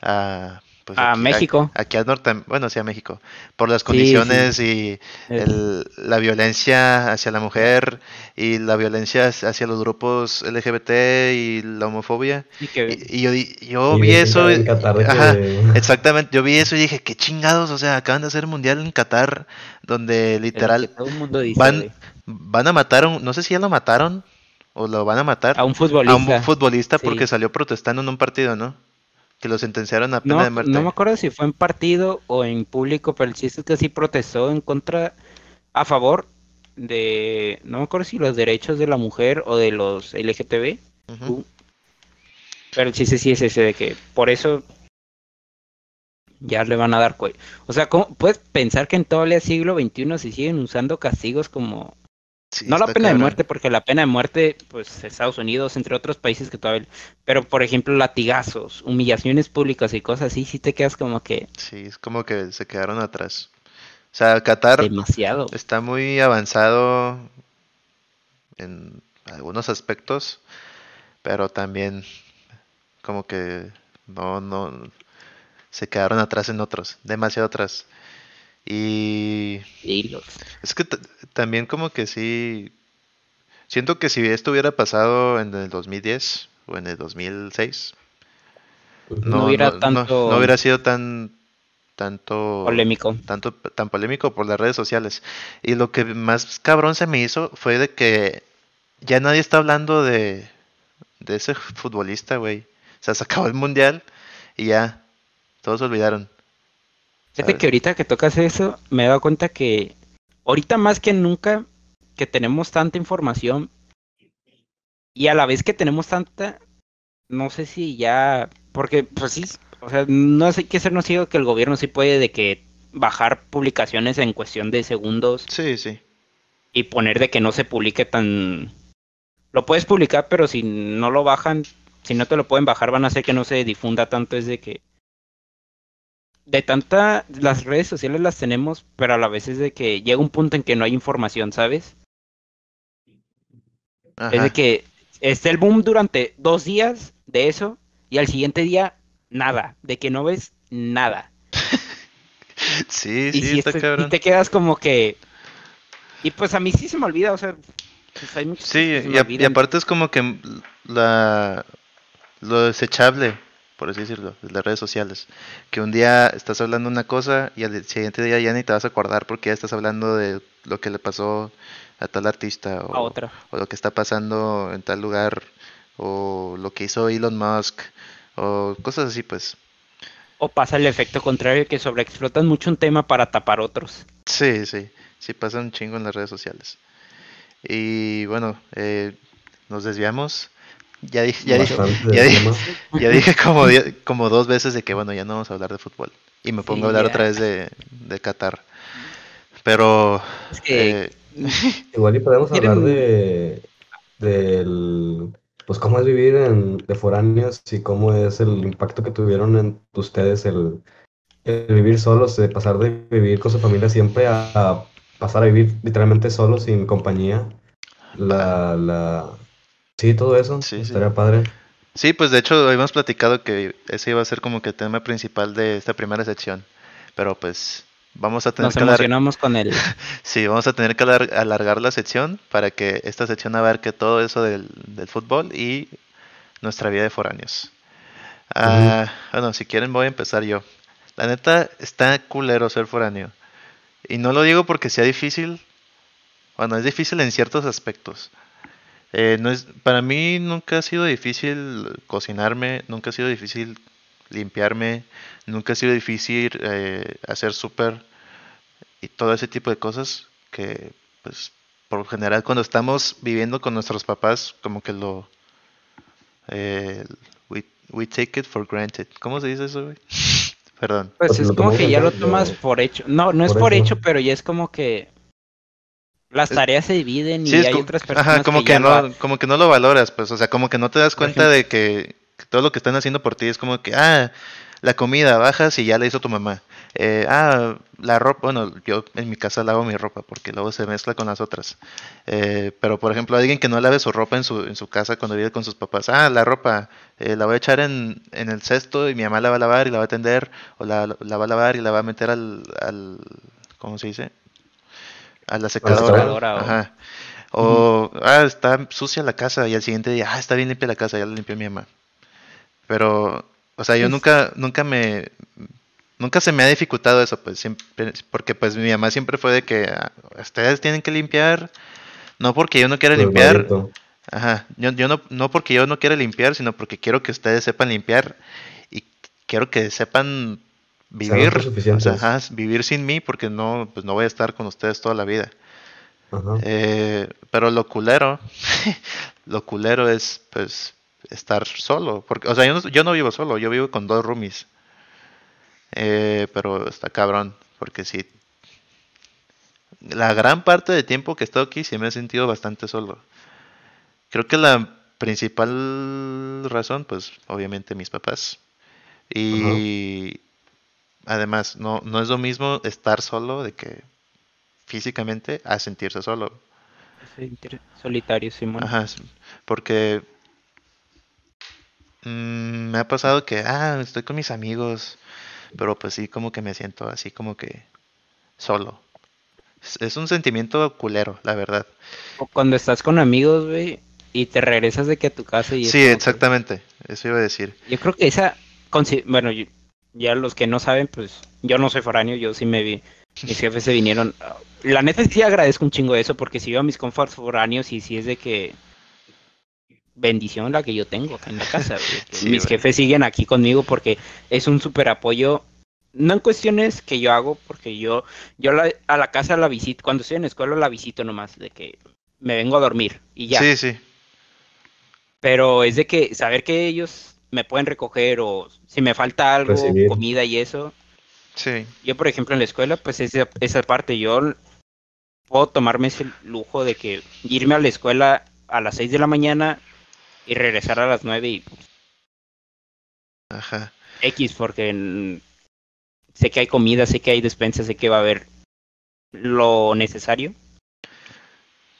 a, pues, A aquí- México. aquí a Norte, bueno, sí a México, por las Sí, condiciones y el- la violencia hacia la mujer y la violencia hacia los grupos LGBT y la homofobia. y que, Y, y yo, di- yo Y vi eso. en y- Qatar de ajá, que- exactamente. Yo vi eso y dije, qué chingados. O sea, acaban de hacer un mundial en Qatar donde literal todo el mundo dice, van, van a matar a un, no sé si ya lo mataron o lo van a matar a un a futbolista. un futbolista sí. porque salió protestando en un partido, ¿no? Que lo sentenciaron a pena No, de muerte. no me acuerdo si fue en partido o en público, pero el chiste es que sí protestó en contra, a favor de, no me acuerdo si los derechos de la mujer o de los LGTB, Ujú. pero el chiste sí es ese de que por eso ya le van a dar cuello. O sea, ¿cómo puedes pensar que en todo el siglo XXI se siguen usando castigos como Sí, no la pena de muerte, porque la pena de muerte, pues Estados Unidos, entre otros países que todavía... Pero, por ejemplo, latigazos, humillaciones públicas y cosas así, sí te quedas como que Sí, es como que se quedaron atrás. O sea, Qatar demasiado. está muy avanzado en algunos aspectos, pero también como que no, no, se quedaron atrás en otros, demasiado atrás. Y es que también como que sí, siento que si esto hubiera pasado en el 2010 o en el 2006, no, hubiera no- no- tanto- no hubiera sido tan tanto Polémico. tanto tan polémico por las redes sociales. Y lo que más cabrón se me hizo fue de que ya nadie está hablando de, de ese futbolista, güey. O sea, se acabó el mundial y ya, todos se olvidaron. Fíjate que ahorita que tocas eso, me he dado cuenta que ahorita más que nunca que tenemos tanta información y a la vez que tenemos tanta, no sé si ya, porque pues sí, o sea, no hay que sernos ciegos que el gobierno sí puede de que bajar publicaciones en cuestión de segundos Sí, sí. y poner de que no se publique tan... Lo puedes publicar, pero si no lo bajan, si no te lo pueden bajar, van a hacer que no se difunda tanto. Es de que... De tanta... Las redes sociales las tenemos, pero a la vez es de que llega un punto en que no hay información, ¿sabes? Es de que esté el boom durante dos días de eso y al siguiente día nada, de que no ves nada. Sí, y sí, si está este- y te quedas como que... Y pues a mí sí se me olvida, o sea... pues hay Sí, se y, a- y aparte es como que la lo desechable, por así decirlo, de las redes sociales. Que un día estás hablando una cosa y al siguiente día ya ni te vas a acordar porque ya estás hablando de lo que le pasó a tal artista a o, otra. o lo que está pasando en tal lugar o lo que hizo Elon Musk o cosas así pues. O pasa el efecto contrario que sobreexplotan mucho un tema para tapar otros. Sí, sí, sí pasa un chingo en las redes sociales. Y bueno, eh, nos desviamos. Ya dije, ya dije, ya dije- tema. Ya dije como, como dos veces de que, bueno, ya no vamos a hablar de fútbol. Y me pongo Sí, a hablar ya. otra vez de, de Qatar. Pero, Es que eh, Igual y podemos ¿Quieren- hablar de del pues cómo es vivir en, de foráneos y cómo es el impacto que tuvieron en ustedes el, el vivir solos, de pasar de vivir con su familia siempre a, a pasar a vivir literalmente solo, sin compañía. La, la sí, todo eso. Sí, sí. estaría padre. sí, pues de hecho habíamos platicado que ese iba a ser como que el tema principal de esta primera sección. Pero pues vamos a tener nos que alar- emocionamos con el... sí, vamos a tener que alar- alargar la sección para que esta sección abarque todo eso del, del fútbol y nuestra vida de foráneos. Ah, bueno, si quieren voy a empezar yo. La neta, está culero ser foráneo. Y no lo digo porque sea difícil. Bueno, es difícil en ciertos aspectos. Eh, no es, para mí nunca ha sido difícil cocinarme, nunca ha sido difícil limpiarme, nunca ha sido difícil eh, hacer súper y todo ese tipo de cosas que, pues, por lo general cuando estamos viviendo con nuestros papás, como que lo... Eh, we, we take it for granted. ¿Cómo se dice eso, güey? Perdón. Pues Pues es como que ya lo tomas por hecho. No, no es Por por eso. hecho, pero ya es como que las tareas se dividen y Sí, hay como, otras ajá, personas como que, no, como que no lo valoras, pues, o sea, como que no te das cuenta de que, que todo lo que están haciendo por ti es como que, ah, la comida, bajas y ya la hizo tu mamá. Eh, ah, la ropa, bueno, yo en mi casa lavo mi ropa porque luego se mezcla con las otras. Eh, pero, por ejemplo, alguien que no lave su ropa en su, en su casa cuando vive con sus papás, ah, la ropa, eh, la voy a echar en, en el cesto y mi mamá la va a lavar y la va a tender, o la, la va a lavar y la va a meter al, al ¿cómo se dice? A la secadora. secadora, o- Ajá. O, ah, está sucia la casa y al siguiente día, ah, está bien limpia la casa, ya la limpió mi mamá. Pero, o sea, yo Pues- nunca, nunca me, nunca se me ha dificultado eso, pues siempre, porque pues mi mamá siempre fue de que ah, ustedes tienen que limpiar, no porque yo no quiera Pues, limpiar, ajá, yo, yo no, no porque yo no quiera limpiar, sino porque quiero que ustedes sepan limpiar y quiero que sepan vivir, o sea, ajá, vivir sin mí, porque no, pues no voy a estar con ustedes toda la vida. Ajá. Eh, pero lo culero, lo culero es pues estar solo, porque, o sea, yo no, yo no vivo solo, yo vivo con dos roomies. Eh, pero está cabrón, porque sí, la gran parte del tiempo que he estado aquí sí me he sentido bastante solo. Creo que la principal razón, pues obviamente mis papás. Y además, no, no es lo mismo estar solo de que físicamente a sentirse solo. Sí, inter- Solitario, Simón. Ajá, porque mm, me ha pasado que, ah, estoy con mis amigos, pero pues sí, como que me siento así como que solo. Es, es un sentimiento culero, la verdad. O cuando estás con amigos, güey, y te regresas de que a tu casa y Sí, que- exactamente, eso iba a decir. Yo creo que esa, bueno, yo- ya los que no saben, pues yo no soy foráneo, yo sí me vi, mis jefes se vinieron. La neta sí agradezco un chingo eso, porque si veo a mis comforts foráneos y si es de que bendición la que yo tengo acá en la casa, Sí, mis güey. jefes siguen aquí conmigo porque es un súper apoyo. No en cuestiones que yo hago, porque yo, yo la- a la casa la visito, cuando estoy en la escuela la visito nomás, de que me vengo a dormir y ya. Sí, sí, Pero es de que saber que ellos me pueden recoger o si me falta algo, Recibir. comida y eso. sí. Yo, por ejemplo, en la escuela, pues esa, esa parte, yo puedo tomarme ese lujo de que irme a la escuela a las 6 de la mañana y regresar a las 9 y Ajá. X, porque sé que hay comida, sé que hay despensa, sé que va a haber lo necesario.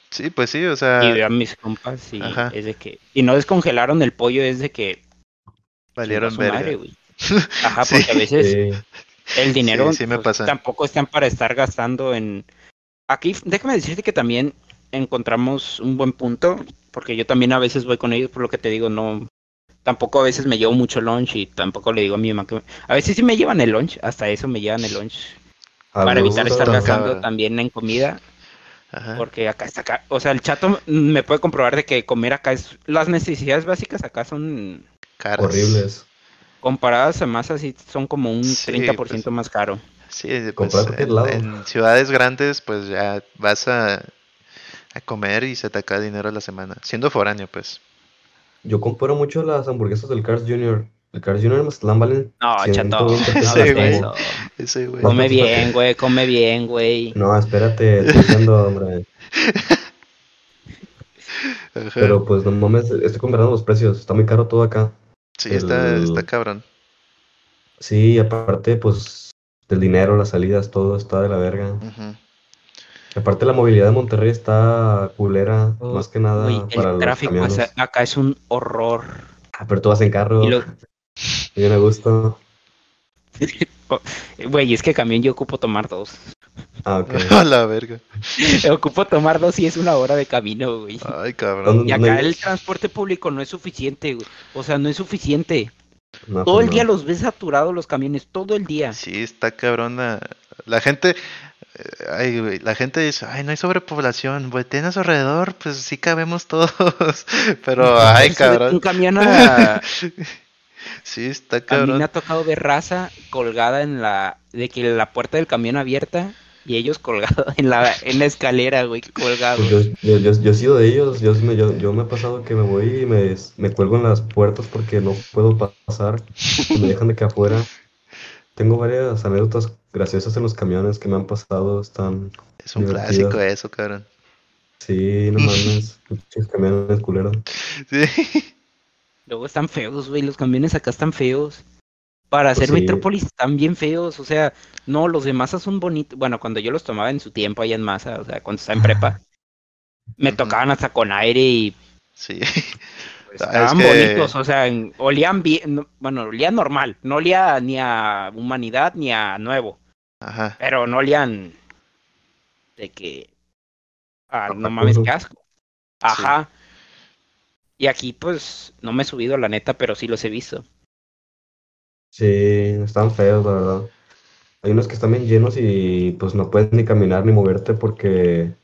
Sí, pues sí, o sea, y veo a mis compas y Ajá. es de que... Y no descongelaron el pollo, es de que... valieron verga. madre, güey. Ajá, Sí. porque a veces... El dinero Sí, sí me pues, tampoco están para estar gastando en... Aquí, déjame decirte que también encontramos un buen punto, porque yo también a veces voy con ellos, por lo que te digo, no... Tampoco a veces me llevo mucho lunch y tampoco le digo a mi mamá que... A veces sí me llevan el lunch, hasta eso me llevan el lunch, A para evitar estar gastando también en comida, Ajá. porque acá está acá. O sea, el chato me puede comprobar de que comer acá es... Las necesidades básicas acá son... Caras. Horribles. Comparadas a más así, son como un Sí, 30% pues. más caro. Sí, pues, en, lado. en ciudades grandes, pues ya vas a, a comer y se te acaba dinero a la semana. Siendo foráneo, pues. Yo compro mucho las hamburguesas del Cars Jr. El Cars Jr. en Mazatlán valen No, chato, 120 no pesos Sí, hagas güey. eso. Ese, güey. Come ¿Cuánto bien, güey, come bien, güey. No, espérate, estoy diciendo, hombre. Pero pues no mames, estoy comparando los precios. Está muy caro todo acá. Sí, está, el- está cabrón. Sí, aparte, pues, del dinero, las salidas, todo está de la verga. Ujú. Aparte, la movilidad de Monterrey está culera, más que nada Güey, para el los tráfico camiones. o sea, acá es un horror. Ah, pero tú vas en carro, Y lo- a gusto. Güey, es que camión yo ocupo tomar dos. Ah, ok. A la verga. ocupo tomar dos y es una hora de camino, güey. Ay, cabrón. Y ¿Dónde acá el transporte público no es suficiente, güey. O sea, no es suficiente. No, Todo pues el día los ves saturados los camiones, todo el día. Sí, está cabrona. La gente, eh, ay, güey, la gente dice, ay, no hay sobrepoblación, volteen a su alrededor, pues sí cabemos todos. Pero, ay, Eso de que Un cabrón. camión a, Sí, está a mí me cabrón. ha tocado ver raza colgada en la, de que la puerta del camión abierta y ellos colgados en la, en la escalera, güey, colgados. Pues yo, yo, yo, yo he sido de ellos, yo, yo, yo me ha pasado que me voy y me, me cuelgo en las puertas porque no puedo pa- pasar me dejan de que afuera. Tengo varias anécdotas graciosas en los camiones que me han pasado, están, Es un clásico eso, cabrón. sí, no mames, pinches camiones culeros. Sí. Luego están feos, güey, los camiones acá están feos. Para Pues sí. Metrópolis están bien feos, o sea, no, los de masa son bonitos. Bueno, cuando yo los tomaba en su tiempo allá en masa, o sea, cuando estaba en prepa, me tocaban hasta con aire y Sí. pues, es estaban que- bonitos, o sea, olían bien, no- bueno, olían normal, no olía ni a humanidad ni a nuevo, Ajá. pero no olían de que, ah, no mames, qué asco. Ajá. Y aquí, pues, no me he subido, la neta, pero sí los he visto. Sí, están feos, la verdad. Hay unos que están bien llenos y pues no puedes ni caminar ni moverte porque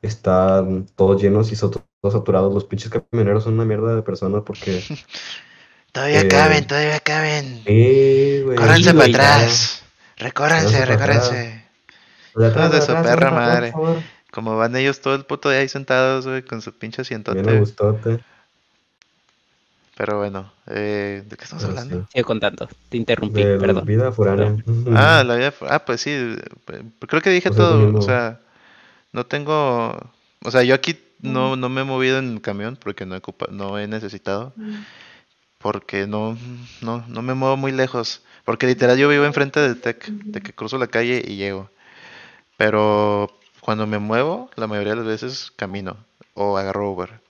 están todos llenos y son todos saturados. Los pinches camioneros son una mierda de personas porque... Todavía Eh, caben, todavía caben. Sí, güey. Córranse sí, para atrás. Recórranse, recórranse. De atrás, de de su atrás, perra atrás, madre. Como van ellos todo el puto día ahí sentados, güey, con su pinche Bien a asientote. gustote. Pero bueno, eh, ¿de qué estamos pero hablando? sí. Sigue contando, te interrumpí, De perdón. vida foránea. Ah, la vida. Ah, pues sí. eh, Creo que dije todo. O sea, no tengo. O sea, yo aquí no, no me he movido en camión porque no he, ocupa- no he necesitado. Porque no, no, no me muevo muy lejos. Porque literal yo vivo enfrente del TEC, de que cruzo la calle y llego. Pero cuando me muevo, la mayoría de las veces camino o agarro Uber.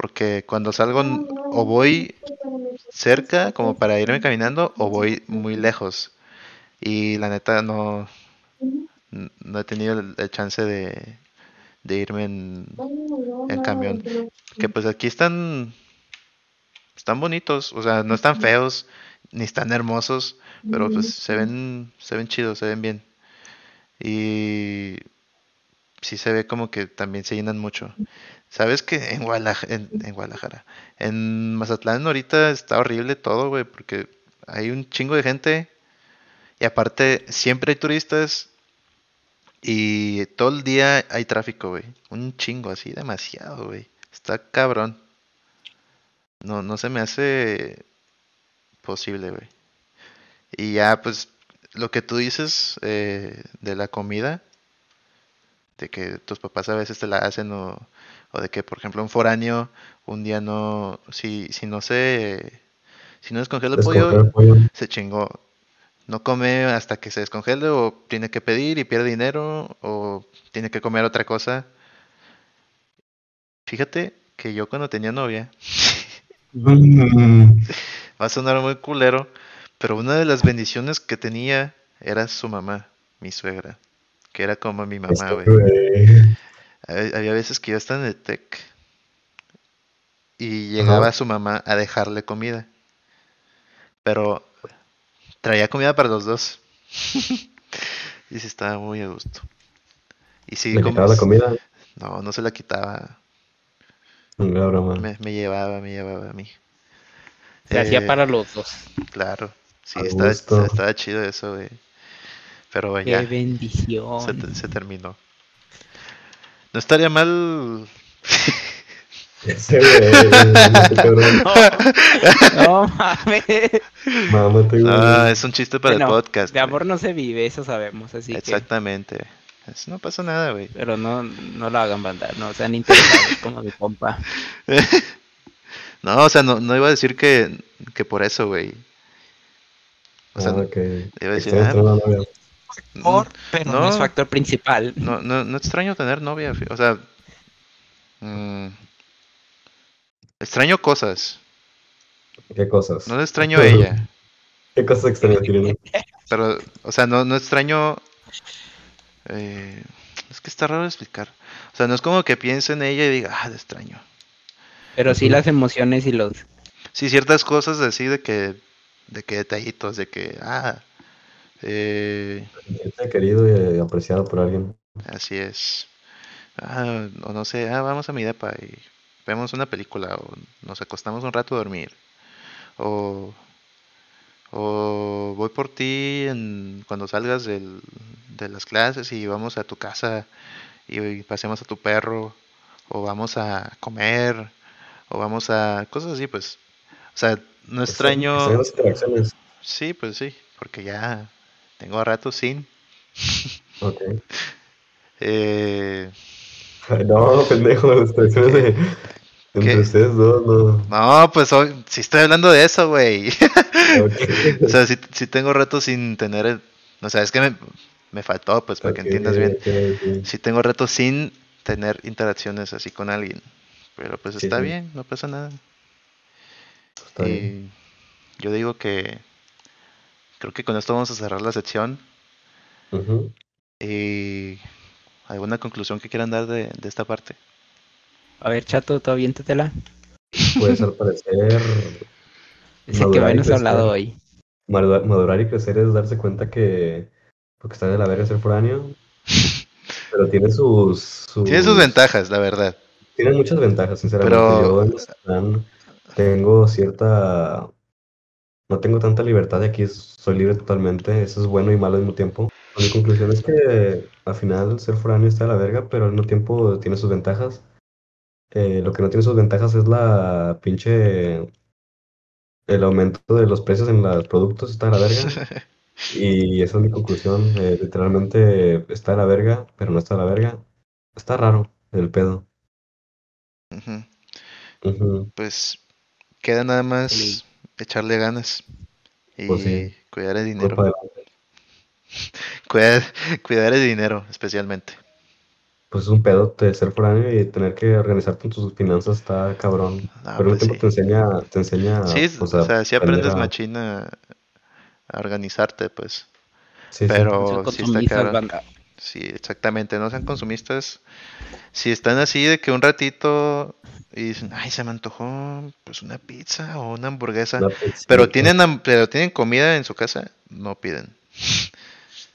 Porque cuando salgo o voy cerca como para irme caminando o voy muy lejos. Y la neta no, no he tenido el chance de, de irme en, en camión. Que pues aquí están, están bonitos, o sea, no están feos ni están hermosos, pero pues se ven, se ven chidos, se ven bien. Y sí se ve como que también se llenan mucho. ¿Sabes que en Guadalajara, en, en Guadalajara, en Mazatlán ahorita está horrible todo, güey, porque hay un chingo de gente y aparte siempre hay turistas y todo el día hay tráfico, güey. Un chingo así, demasiado, güey. Está cabrón. No, no se me hace posible, güey. Y ya, pues, lo que tú dices eh, de la comida, de que tus papás a veces te la hacen o, o de que, por ejemplo, un foráneo un día no, si, si no se, si no descongela el pollo, Descongelar pollo. se chingó. No come hasta que se descongele o tiene que pedir y pierde dinero o tiene que comer otra cosa. Fíjate que yo cuando tenía novia, Mm. va a sonar muy culero, pero una de las bendiciones que tenía era su mamá, mi suegra, que era como mi mamá, Este, güey. Había veces que yo estaba en el TEC y llegaba Ajá. su mamá a dejarle comida, pero traía comida para los dos. y sí estaba muy a gusto. Y sí, ¿Le como- quitaba la comida? no, no se la quitaba, me, me llevaba, me llevaba a mí. Se hacía Eh, para los dos. Claro, sí, estaba, estaba chido eso, güey. Pero Qué ya, se, bendición. se terminó. No estaría mal. Ese güey, este cabrón. No mames. Mámate, güey. No, es un chiste para el podcast. De güey. amor no se vive, eso sabemos, así que. Exactamente. Eso no pasa nada, güey. Pero no, no lo hagan bandar, no sean interesados como mi compa. No, o sea, no, no iba a decir que, que por eso, güey. O sea, Ah, que iba a decir, ah, Por, pero no, No. es factor principal. no, no, no extraño tener novia, o sea, mm, extraño cosas, ¿Qué cosas? no extraño a ella, ¿Qué cosas extrañas, pero, o sea, no, no extraño, eh, es que está raro de explicar, o sea, no es como que piense en ella y diga, ah, la extraño. Pero sí las emociones y los. Sí, ciertas cosas así de que de que detallitos, de que, ah, eh, querido y apreciado por alguien. así es. Ah, o no sé, ah, vamos a mi depa y vemos una película o nos acostamos un rato a dormir. O, o voy por ti en- cuando salgas del- de las clases y vamos a tu casa y pasemos a tu perro. O vamos a comer. O vamos a cosas así, pues. O sea, no extraño... Sí, pues sí, porque ya tengo rato sin. Ok. Eh, No, pendejo, las interacciones de entre ustedes dos, no. no, pues hoy sí estoy hablando de eso, güey. O sea, sí, sí tengo rato sin tener... el- O sea, es que me, me faltó, pues, para que entiendas bien. ok, ok. Sí tengo rato sin tener interacciones así con alguien. Pero pues Sí, está sí. bien, no pasa nada. Está bien. Y yo digo que... Creo que con esto vamos a cerrar la sección. Y... ¿Alguna conclusión que quieran dar de, de esta parte? A ver, chato, tú aviéntatela. Pues al parecer, Es el que menos ha hablado hoy. madura- madurar y crecer es darse cuenta que, porque está de la verga ser foráneo, pero tiene sus, sus, Tiene sus ventajas, la verdad. tiene muchas ventajas, sinceramente. Pero- Yo en tengo cierta, no tengo tanta libertad y aquí soy libre totalmente. Eso es bueno y malo al mismo tiempo. Mi conclusión es que al final ser foráneo está de la verga, pero al mismo tiempo tiene sus ventajas. Eh, lo que no tiene sus ventajas es la pinche el aumento de los precios en los productos está de la verga. Y esa es mi conclusión. eh, literalmente está de la verga, pero no está de la verga. Está raro el pedo. Pues queda nada más Sí. Echarle ganas y Pues sí. cuidar el dinero. Cuidar, cuidar el dinero, especialmente. Pues es un pedo de ser foráneo y tener que organizarte en tus finanzas está cabrón. Ah, pero pues mismo tiempo sí. te enseña, te enseña, Sí, o sea, aprender aprendes a- machina a organizarte, pues. Sí, sí. Pero sí está. Sí, exactamente, no sean consumistas. Si están así de que un ratito y dicen, ay, se me antojó pues una pizza o una hamburguesa, pizza, pero tienen pero tienen comida en su casa, no piden.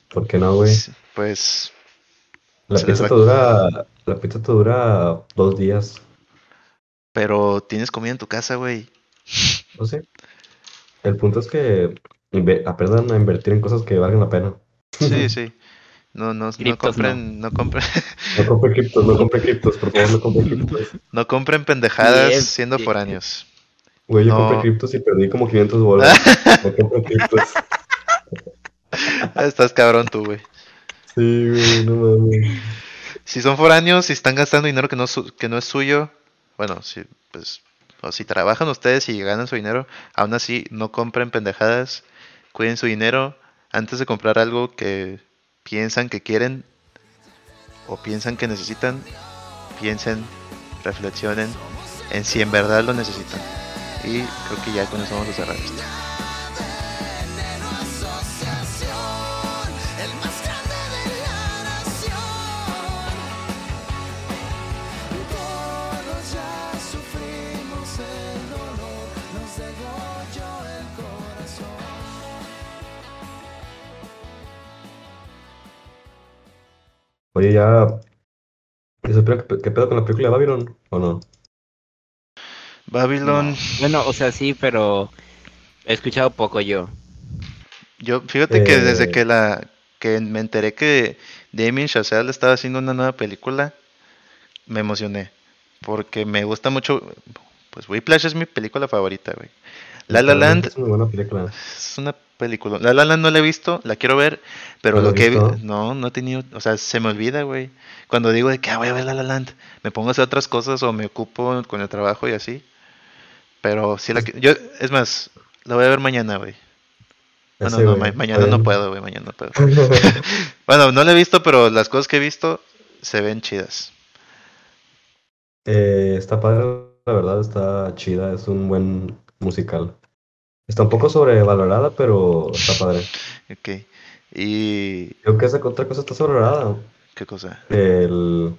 ¿Por qué no, güey? Pues La pizza te dura, la pizza te dura dos días. Pero tienes comida en tu casa, güey. No sé. El punto es que aprendan a invertir en cosas que valgan la pena. Sí, sí. No, no, no compren, no compren, No compre criptos, no compre criptos, por favor, no compre criptos. no compren pendejadas siendo foráneos. Güey, yo No. compré criptos y perdí como 500 bolas. No compre criptos. Ah, Estás cabrón tú, güey. Sí, güey, no mames. Si son foráneos, si están gastando dinero que no, su- que no es suyo, bueno, si, pues, o si trabajan ustedes y ganan su dinero, aún así no compren pendejadas, cuiden su dinero antes de comprar algo que piensan que quieren o piensan que necesitan, piensen, reflexionen en si en verdad lo necesitan. Y creo que ya con eso vamos a cerrar esto. Oye, ya. ¿ya supieron ¿Qué, pedo con la película de Babylon? ¿O no? Babylon, Bueno, o sea, sí, pero he escuchado poco yo. yo fíjate que desde Eh. que la que me enteré que Damien Chazelle estaba haciendo una nueva película, me emocioné. Porque me gusta mucho. Pues Whiplash es mi película favorita, güey. La La Land Es una buena película. es una película. La La Land no la he visto, la quiero ver, pero ¿No la lo que visto? no, no he tenido, o sea, se me olvida, güey. Cuando digo de que ah, voy a ver La La Land, me pongo a hacer otras cosas o me ocupo con el trabajo y así. Pero sí la Pues qui- yo es más, la voy a ver mañana, güey. Bueno, no, ma- mañana no puedo, güey, mañana no puedo. Bueno, no la he visto, pero las cosas que he visto se ven chidas. Eh, está padre, la verdad, está chida, es un buen musical. Está un poco sobrevalorada, pero está padre. Ok. Y Creo que esa otra cosa está sobrevalorada. qué cosa. El,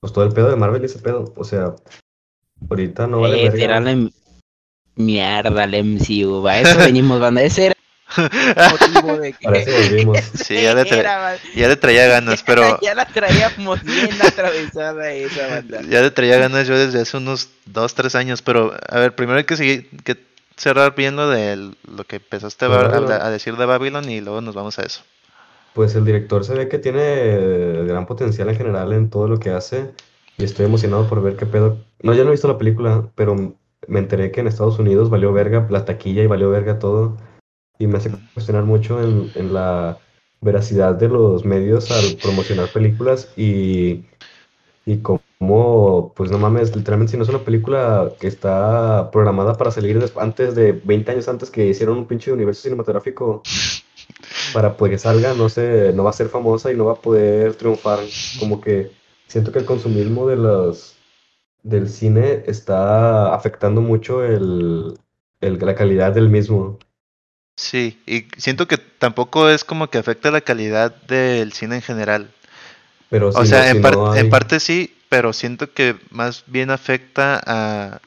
pues todo el pedo de Marvel y ese pedo. O sea, ahorita no vale Eh, verga. tirarle mierda el MCU, va, eso venimos, banda, ese era motivo de que... Volvimos. Sí, ya le, tra- Era, banda. ya le traía ganas, pero Ya la traíamos bien atravesada esa banda. ya le traía ganas yo desde hace unos dos, tres años. Pero, a ver, primero hay que seguir, que cerrar bien lo de lo que empezaste a, De ver- a- Babylon. a decir de Babylon y luego nos vamos a eso. Pues el director se ve que tiene gran potencial en general en todo lo que hace y estoy emocionado por ver qué pedo. No, ya no he visto la película, pero me enteré que en Estados Unidos valió verga la taquilla y valió verga todo y me hace cuestionar mucho en, en la veracidad de los medios al promocionar películas y, y cómo, pues no mames, literalmente si no es una película que está programada para salir antes de 20 años antes que hicieron un pinche universo cinematográfico para pues que salga, no sé, no va a ser famosa y no va a poder triunfar. Como que siento que el consumismo de los del cine está afectando mucho el, el- la calidad del mismo. Sí, y siento que tampoco es como que afecta la calidad del cine en general. Pero O si sea, no, en, par- no en parte sí, pero siento que más bien afecta a,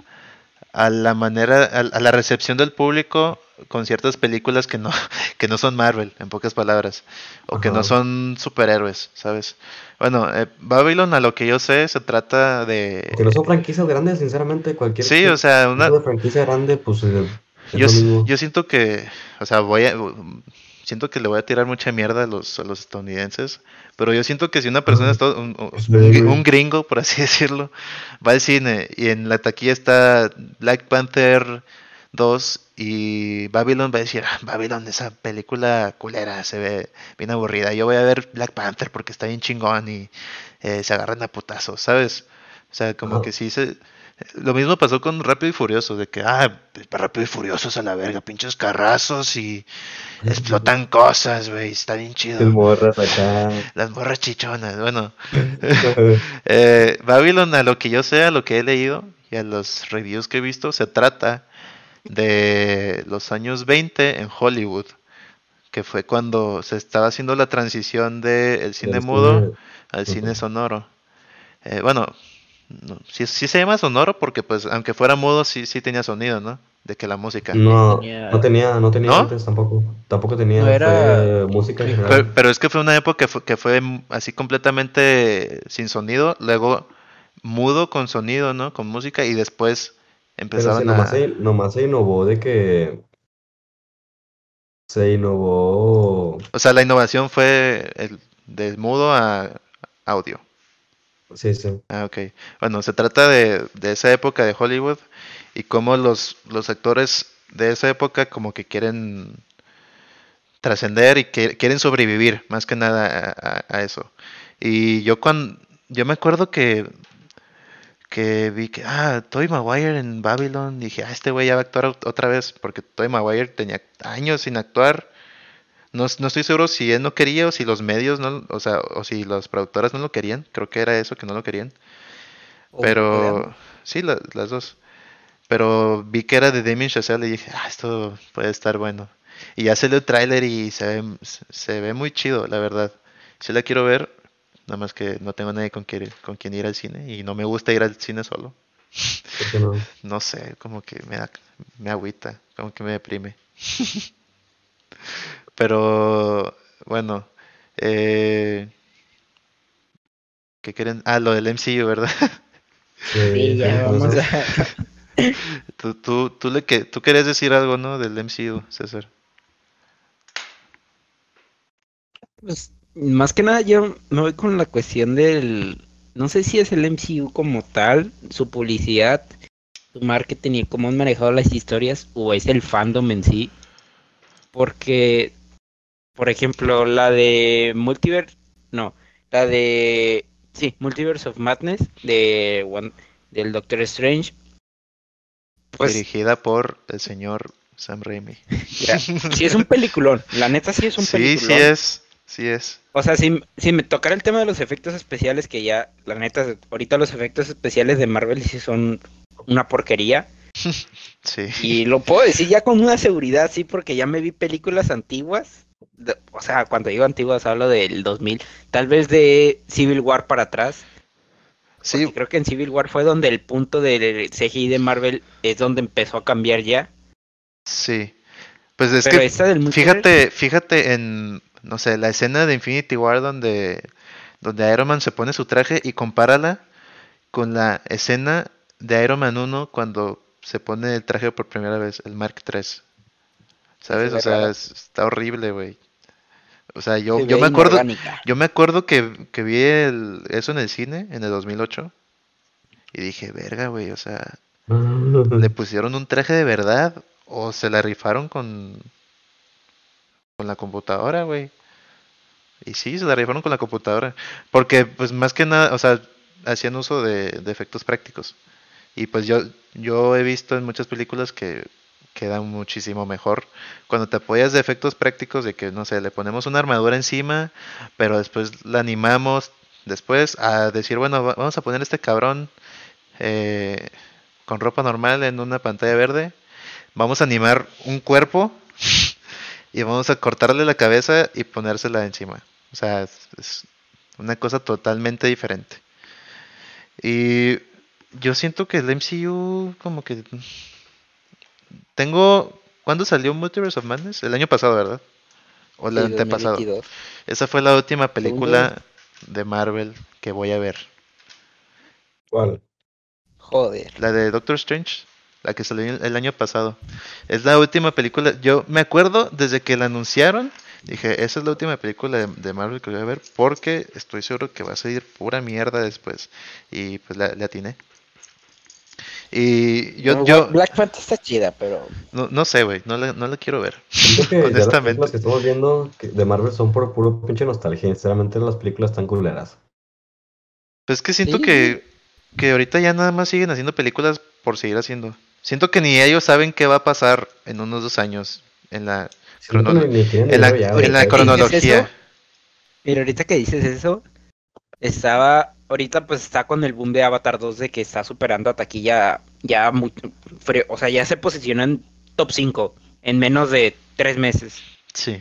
a la manera, a, a la recepción del público con ciertas películas que no, que no son Marvel, en pocas palabras, o que no son superhéroes, ¿sabes? Bueno, eh, Babylon, a lo que yo sé, se trata de... que no son franquicias grandes, sinceramente, cualquier Sí, o sea, una, franquicia grande, pues eh, yo, yo siento que, o sea, voy a, siento que le voy a tirar mucha mierda a los, a los estadounidenses, pero yo siento que si una persona, Ajá. está- un, un- gringo, por así decirlo, va al cine y en la taquilla está Black Panther 2 y Babylon va a decir, ah, Babylon, esa película culera, se ve bien aburrida, yo voy a ver Black Panther porque está bien chingón y eh, se agarran a putazos, ¿sabes? O sea, como que sí se... Lo mismo pasó con Rápido y Furioso, de que, ah, Rápido y Furiosos a la verga, pinches carrazos y explotan cosas, güey, está bien Las chido. morras acá. Las morras chichonas, bueno. Eh, Babylon, a lo que yo sé, a lo que he leído y a los reviews que he visto, se trata de los años 20 en Hollywood, que fue cuando se estaba haciendo la transición del cine Del mudo cine- al cine sonoro. Eh, bueno, no, sí, sí se llama sonoro porque pues aunque fuera mudo sí, sí tenía sonido, ¿no? De que la música. No, no tenía, no tenía ¿No? antes tampoco. Tampoco tenía No era- fue música general. Pero, pero es que fue una época que fue, que fue así completamente sin sonido, luego mudo con sonido, ¿no? Con música y después Pero empezaban sí, nomás, a... se, nomás se innovó de que se innovó. O sea, la innovación fue el, de mudo a audio. Sí, sí. Ah, ok. Bueno, se trata de, de esa época de Hollywood y cómo los, los actores de esa época como que quieren trascender y que quieren sobrevivir más que nada a, eso. Y yo cuando yo me acuerdo que que vi que ah Tobey Maguire en Babylon dije ah este güey ya va a actuar ot- otra vez porque Tobey Maguire tenía años sin actuar no, no estoy seguro si él no quería o si los medios no o sea o si las productoras no lo querían. Creo que era eso que no lo querían. Pero sí la- las dos. Pero vi que era de Damien Chazelle y dije ah esto puede estar bueno y ya salió el tráiler y se ve, se ve muy chido la verdad. Si la quiero ver nada más que no tengo nadie con quien, con quien ir al cine y no me gusta ir al cine solo. ¿por qué no? no sé, como que me me agüita, como que me deprime. Pero bueno, eh, ¿qué quieren? Ah, lo del MCU, ¿verdad? Sí, ya vamos a... tú, tú, tú, le que, tú querías decir algo, ¿no? Del MCU, César. Pues, más que nada yo me voy con la cuestión del... No sé si es el MCU como tal, su publicidad, su marketing y cómo han manejado las historias, o es el fandom en sí. Porque, por ejemplo, la de Multiverse, no, la de, sí, Multiverse of Madness, de One- del Doctor Strange, pues Dirigida por el señor Sam Raimi. sí es un peliculón, la neta sí es un Sí, peliculón. sí es, sí es. O sea, si, si me tocara el tema de los efectos especiales, que ya, la neta, ahorita los efectos especiales de Marvel sí son una porquería. Sí. Y lo puedo decir ya con una seguridad, sí, porque ya me vi películas antiguas. De- o sea, cuando digo antiguas hablo del 2000, tal vez de Civil War para atrás. Sí, creo que en Civil War fue donde el punto del CGI de Marvel es donde empezó a cambiar ya. sí. Pues es Pero que esta del fíjate, fíjate en, no sé, la escena de Infinity War donde, donde Iron Man se pone su traje y compárala con la escena de Iron Man 1 cuando se pone el traje por primera vez, el Mark 3. ¿Sabes? O sea, es- está horrible, güey. O sea, yo, Se yo me acuerdo, inorgánica. yo me acuerdo que, que vi el- eso en el cine en el 2008 y dije, verga, güey, o sea, le pusieron un traje de verdad o se la rifaron con con la computadora, güey. Y sí, se la rifaron con la computadora, porque pues más que nada, o sea, hacían uso de, de efectos prácticos. Y pues yo yo he visto en muchas películas que quedan muchísimo mejor cuando te apoyas de efectos prácticos de que no sé, le ponemos una armadura encima, pero después la animamos después a decir, bueno, va- vamos a poner este cabrón eh, con ropa normal en una pantalla verde vamos a animar un cuerpo y vamos a cortarle la cabeza y ponérsela encima. O sea, es una cosa totalmente diferente. Y yo siento que el MCU como que tengo ¿cuándo salió Multiverse of Madness? El año pasado, ¿verdad? O el Sí, antepasado. 2022. Esa fue la última película de Marvel que voy a ver. ¿Cuál? Joder. La de Doctor Strange, la que salió el año pasado. Es la última película. Yo me acuerdo desde que la anunciaron. Dije, esa es la última película de, de Marvel que voy a ver porque estoy seguro que va a salir pura mierda después. Y pues la, le atiné. Y yo, No, yo Black Panther está chida, pero no, no sé, güey, no la, no la quiero ver. Que las Honestamente. películas que estamos viendo de Marvel son por puro pinche nostalgia. Sinceramente las películas están culeras. Pues es que siento Sí. que, que ahorita ya nada más siguen haciendo películas por seguir haciendo. Siento que ni ellos saben qué va a pasar en unos dos años en la, Crono- en la, en la cronología. Mira, ahorita que dices eso, estaba, ahorita pues está con el boom de Avatar 2 de que está superando a taquilla ya muy, o sea, ya se posiciona en top 5 en menos de tres meses. Sí.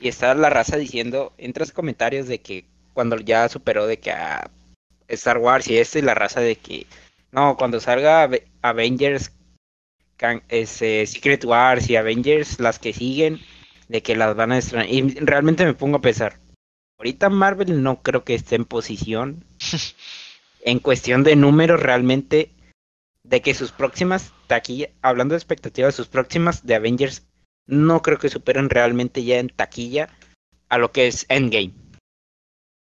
Y está la raza diciendo, entras comentarios de que cuando ya superó de que a Star Wars y esto, y la raza de que, no, cuando salga Ave- Avengers, can- ese, Secret Wars y Avengers, las que siguen, de que las van a estrenar. Y realmente me pongo a pensar, ahorita Marvel no creo que esté en posición, en cuestión de números realmente, de que sus próximas taquilla, hablando de expectativas, sus próximas de Avengers no creo que superen realmente ya en taquilla a lo que es Endgame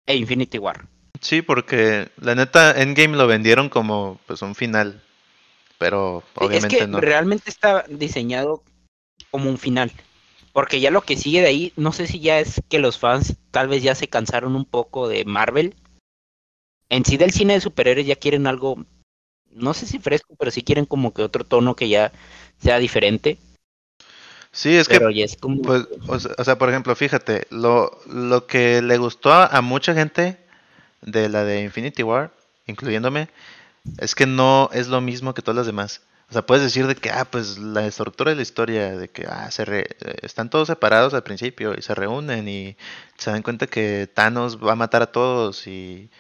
e Infinity War. Sí, porque la neta Endgame lo vendieron como pues un final, pero Sí, obviamente es que no. realmente está diseñado como un final. Porque ya lo que sigue de ahí, no sé si ya es que los fans tal vez ya se cansaron un poco de Marvel. En sí del cine de superhéroes ya quieren algo, no sé si fresco, pero sí quieren como que otro tono que ya sea diferente. Sí, es pero que ya es como... pues o sea, por ejemplo, fíjate, lo lo que le gustó a, a mucha gente de la de Infinity War, incluyéndome, es que no es lo mismo que todas las demás. O sea, puedes decir de que, ah, pues la estructura de la historia, de que, ah, se re- están todos separados al principio y se reúnen y se dan cuenta que Thanos va a matar a todos y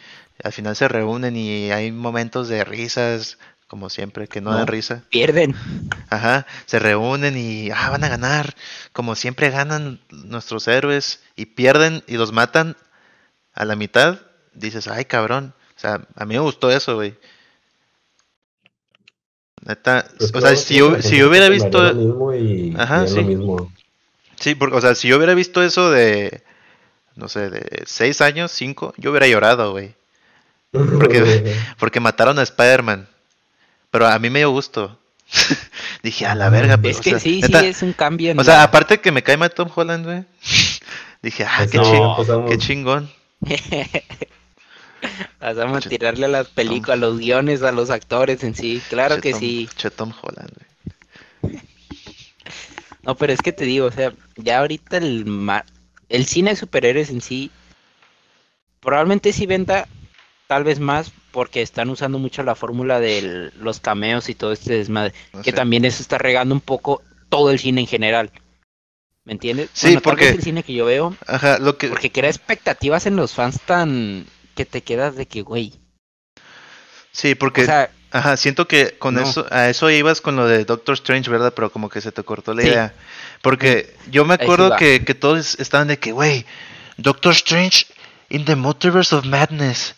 al final se reúnen y hay momentos de risas, como siempre, que no, dan No. risa. pierden. Ajá, se reúnen y, ah, van a ganar, como siempre ganan nuestros héroes y pierden y los matan a la mitad, dices, ay, cabrón. O sea, a mí me gustó eso, güey. Neta, Pues o sea, si yo, si yo hubiera visto, lo mismo y Ajá, harían sí. lo mismo. sí, porque, o sea, si yo hubiera visto eso de, no sé, de seis años, cinco, yo hubiera llorado, güey. Porque- Porque mataron a Spider-Man. Pero a mí me dio gusto. Dije, a la verga, pues, Es o que sea, sí, neta, sí, es un cambio. en O sea, la- aparte que me cae mal Tom Holland, güey. Dije, ah, Pues qué, no, ching- pasamos- qué chingón. Pasamos a tirarle a las películas, a los guiones, a los actores en sí. Claro que sí. che Tom Holland, güey. No, pero es que te digo, o sea, ya ahorita el, el cine de superhéroes en sí probablemente sí venda tal vez más porque están usando mucho la fórmula de los cameos y todo este desmadre. No que sé. también eso está regando un poco todo el cine en general. ¿Me entiendes? Sí, Bueno, tal porque- vez el cine que yo veo, Ajá, lo que. porque crea expectativas en los fans tan que te quedas de que, güey, Sí, porque O sea, Ajá, siento que con No. eso, a eso ibas con lo de Doctor Strange, ¿verdad? Pero como que se te cortó la Sí. idea. Porque yo me acuerdo que, que todos estaban de que, güey, Doctor Strange in the Multiverse of Madness.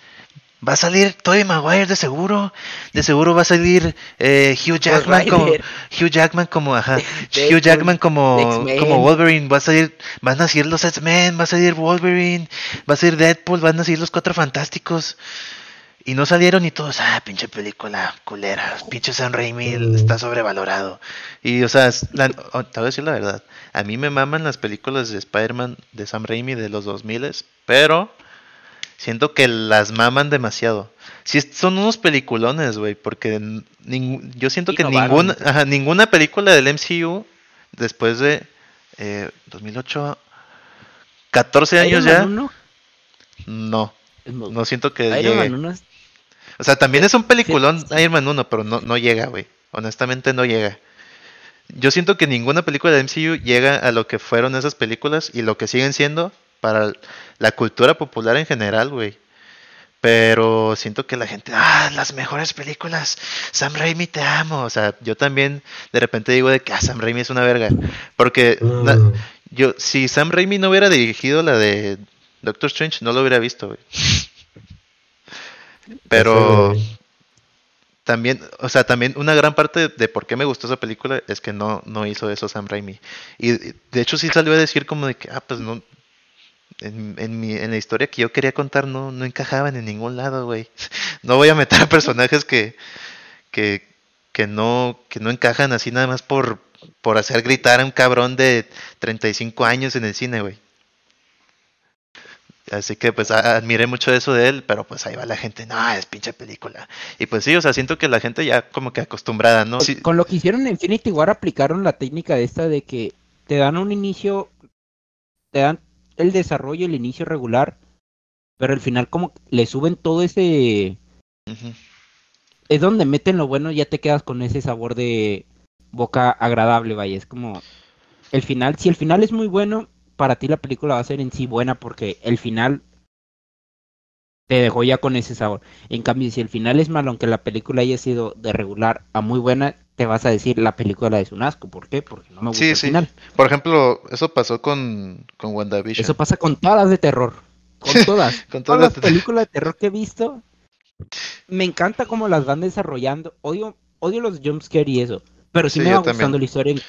Va a salir Tobey Maguire de seguro. De seguro va a salir eh, Hugh Jackman como. Hugh Jackman como ajá, Hugh Jackman como como Wolverine, va a salir van a salir los X-Men, va a salir Wolverine, va a salir Deadpool, van a salir los Cuatro Fantásticos. Y no salieron y todos, ah, pinche película culera, pinche Sam Raimi Mm. está sobrevalorado. Y, o sea, la- oh, te voy a decir la verdad, a mí me maman las películas de Spider-Man de Sam Raimi de los 2000, pero siento que las maman demasiado. Sí, son unos peliculones, güey, porque yo siento que ninguna, ajá, ninguna película del MCU después de eh, 2008, 14 años ya, 1 no, no siento que Iron llegue. Man 1 es- O sea, también es un peliculón sí. Iron Man 1, pero no, no llega, güey. Honestamente no llega. Yo siento que ninguna película de MCU llega a lo que fueron esas películas y lo que siguen siendo para la cultura popular en general, güey. Pero siento que la gente, ah, las mejores películas, Sam Raimi te amo. O sea, yo también de repente digo de que ah, Sam Raimi es una verga. Porque na- Mm. yo, si Sam Raimi no hubiera dirigido la de Doctor Strange, no lo hubiera visto, güey. Pero también, o sea, también una gran parte de por qué me gustó esa película es que no, no hizo eso Sam Raimi. Y de hecho sí salió a decir como de que, ah, pues no, en, en, mi, en la historia que yo quería contar no, no encajaban en ningún lado, güey. No voy a meter a personajes que, que, que no, que no encajan así nada más por, por hacer gritar a un cabrón de 35 años en el cine, güey. Así que pues admiré mucho eso de él, pero pues ahí va la gente, no, es pinche película. Y pues sí, o sea, siento que la gente ya como que acostumbrada, ¿no? Sí, Con lo que hicieron en Infinity War aplicaron la técnica de esta de que te dan un inicio, te dan el desarrollo, el inicio regular, pero al final como le suben todo ese... Es donde meten lo bueno, ya te quedas con ese sabor de boca agradable, vaya. Es como el final, si el final es muy bueno, para ti la película va a ser en sí buena porque el final te dejó ya con ese sabor. En cambio, si el final es malo, aunque la película haya sido de regular a muy buena, te vas a decir la película es un asco. ¿Por qué? Porque no me gusta Sí, el sí. final. Por ejemplo, eso pasó con, con WandaVision. Eso pasa con todas las de terror. Con todas. Con todas todas las las películas de terror que he visto. Me encanta cómo las van desarrollando. Odio, odio los jumpscare y eso. Pero sí, Sí, me va gustando también. la historia. en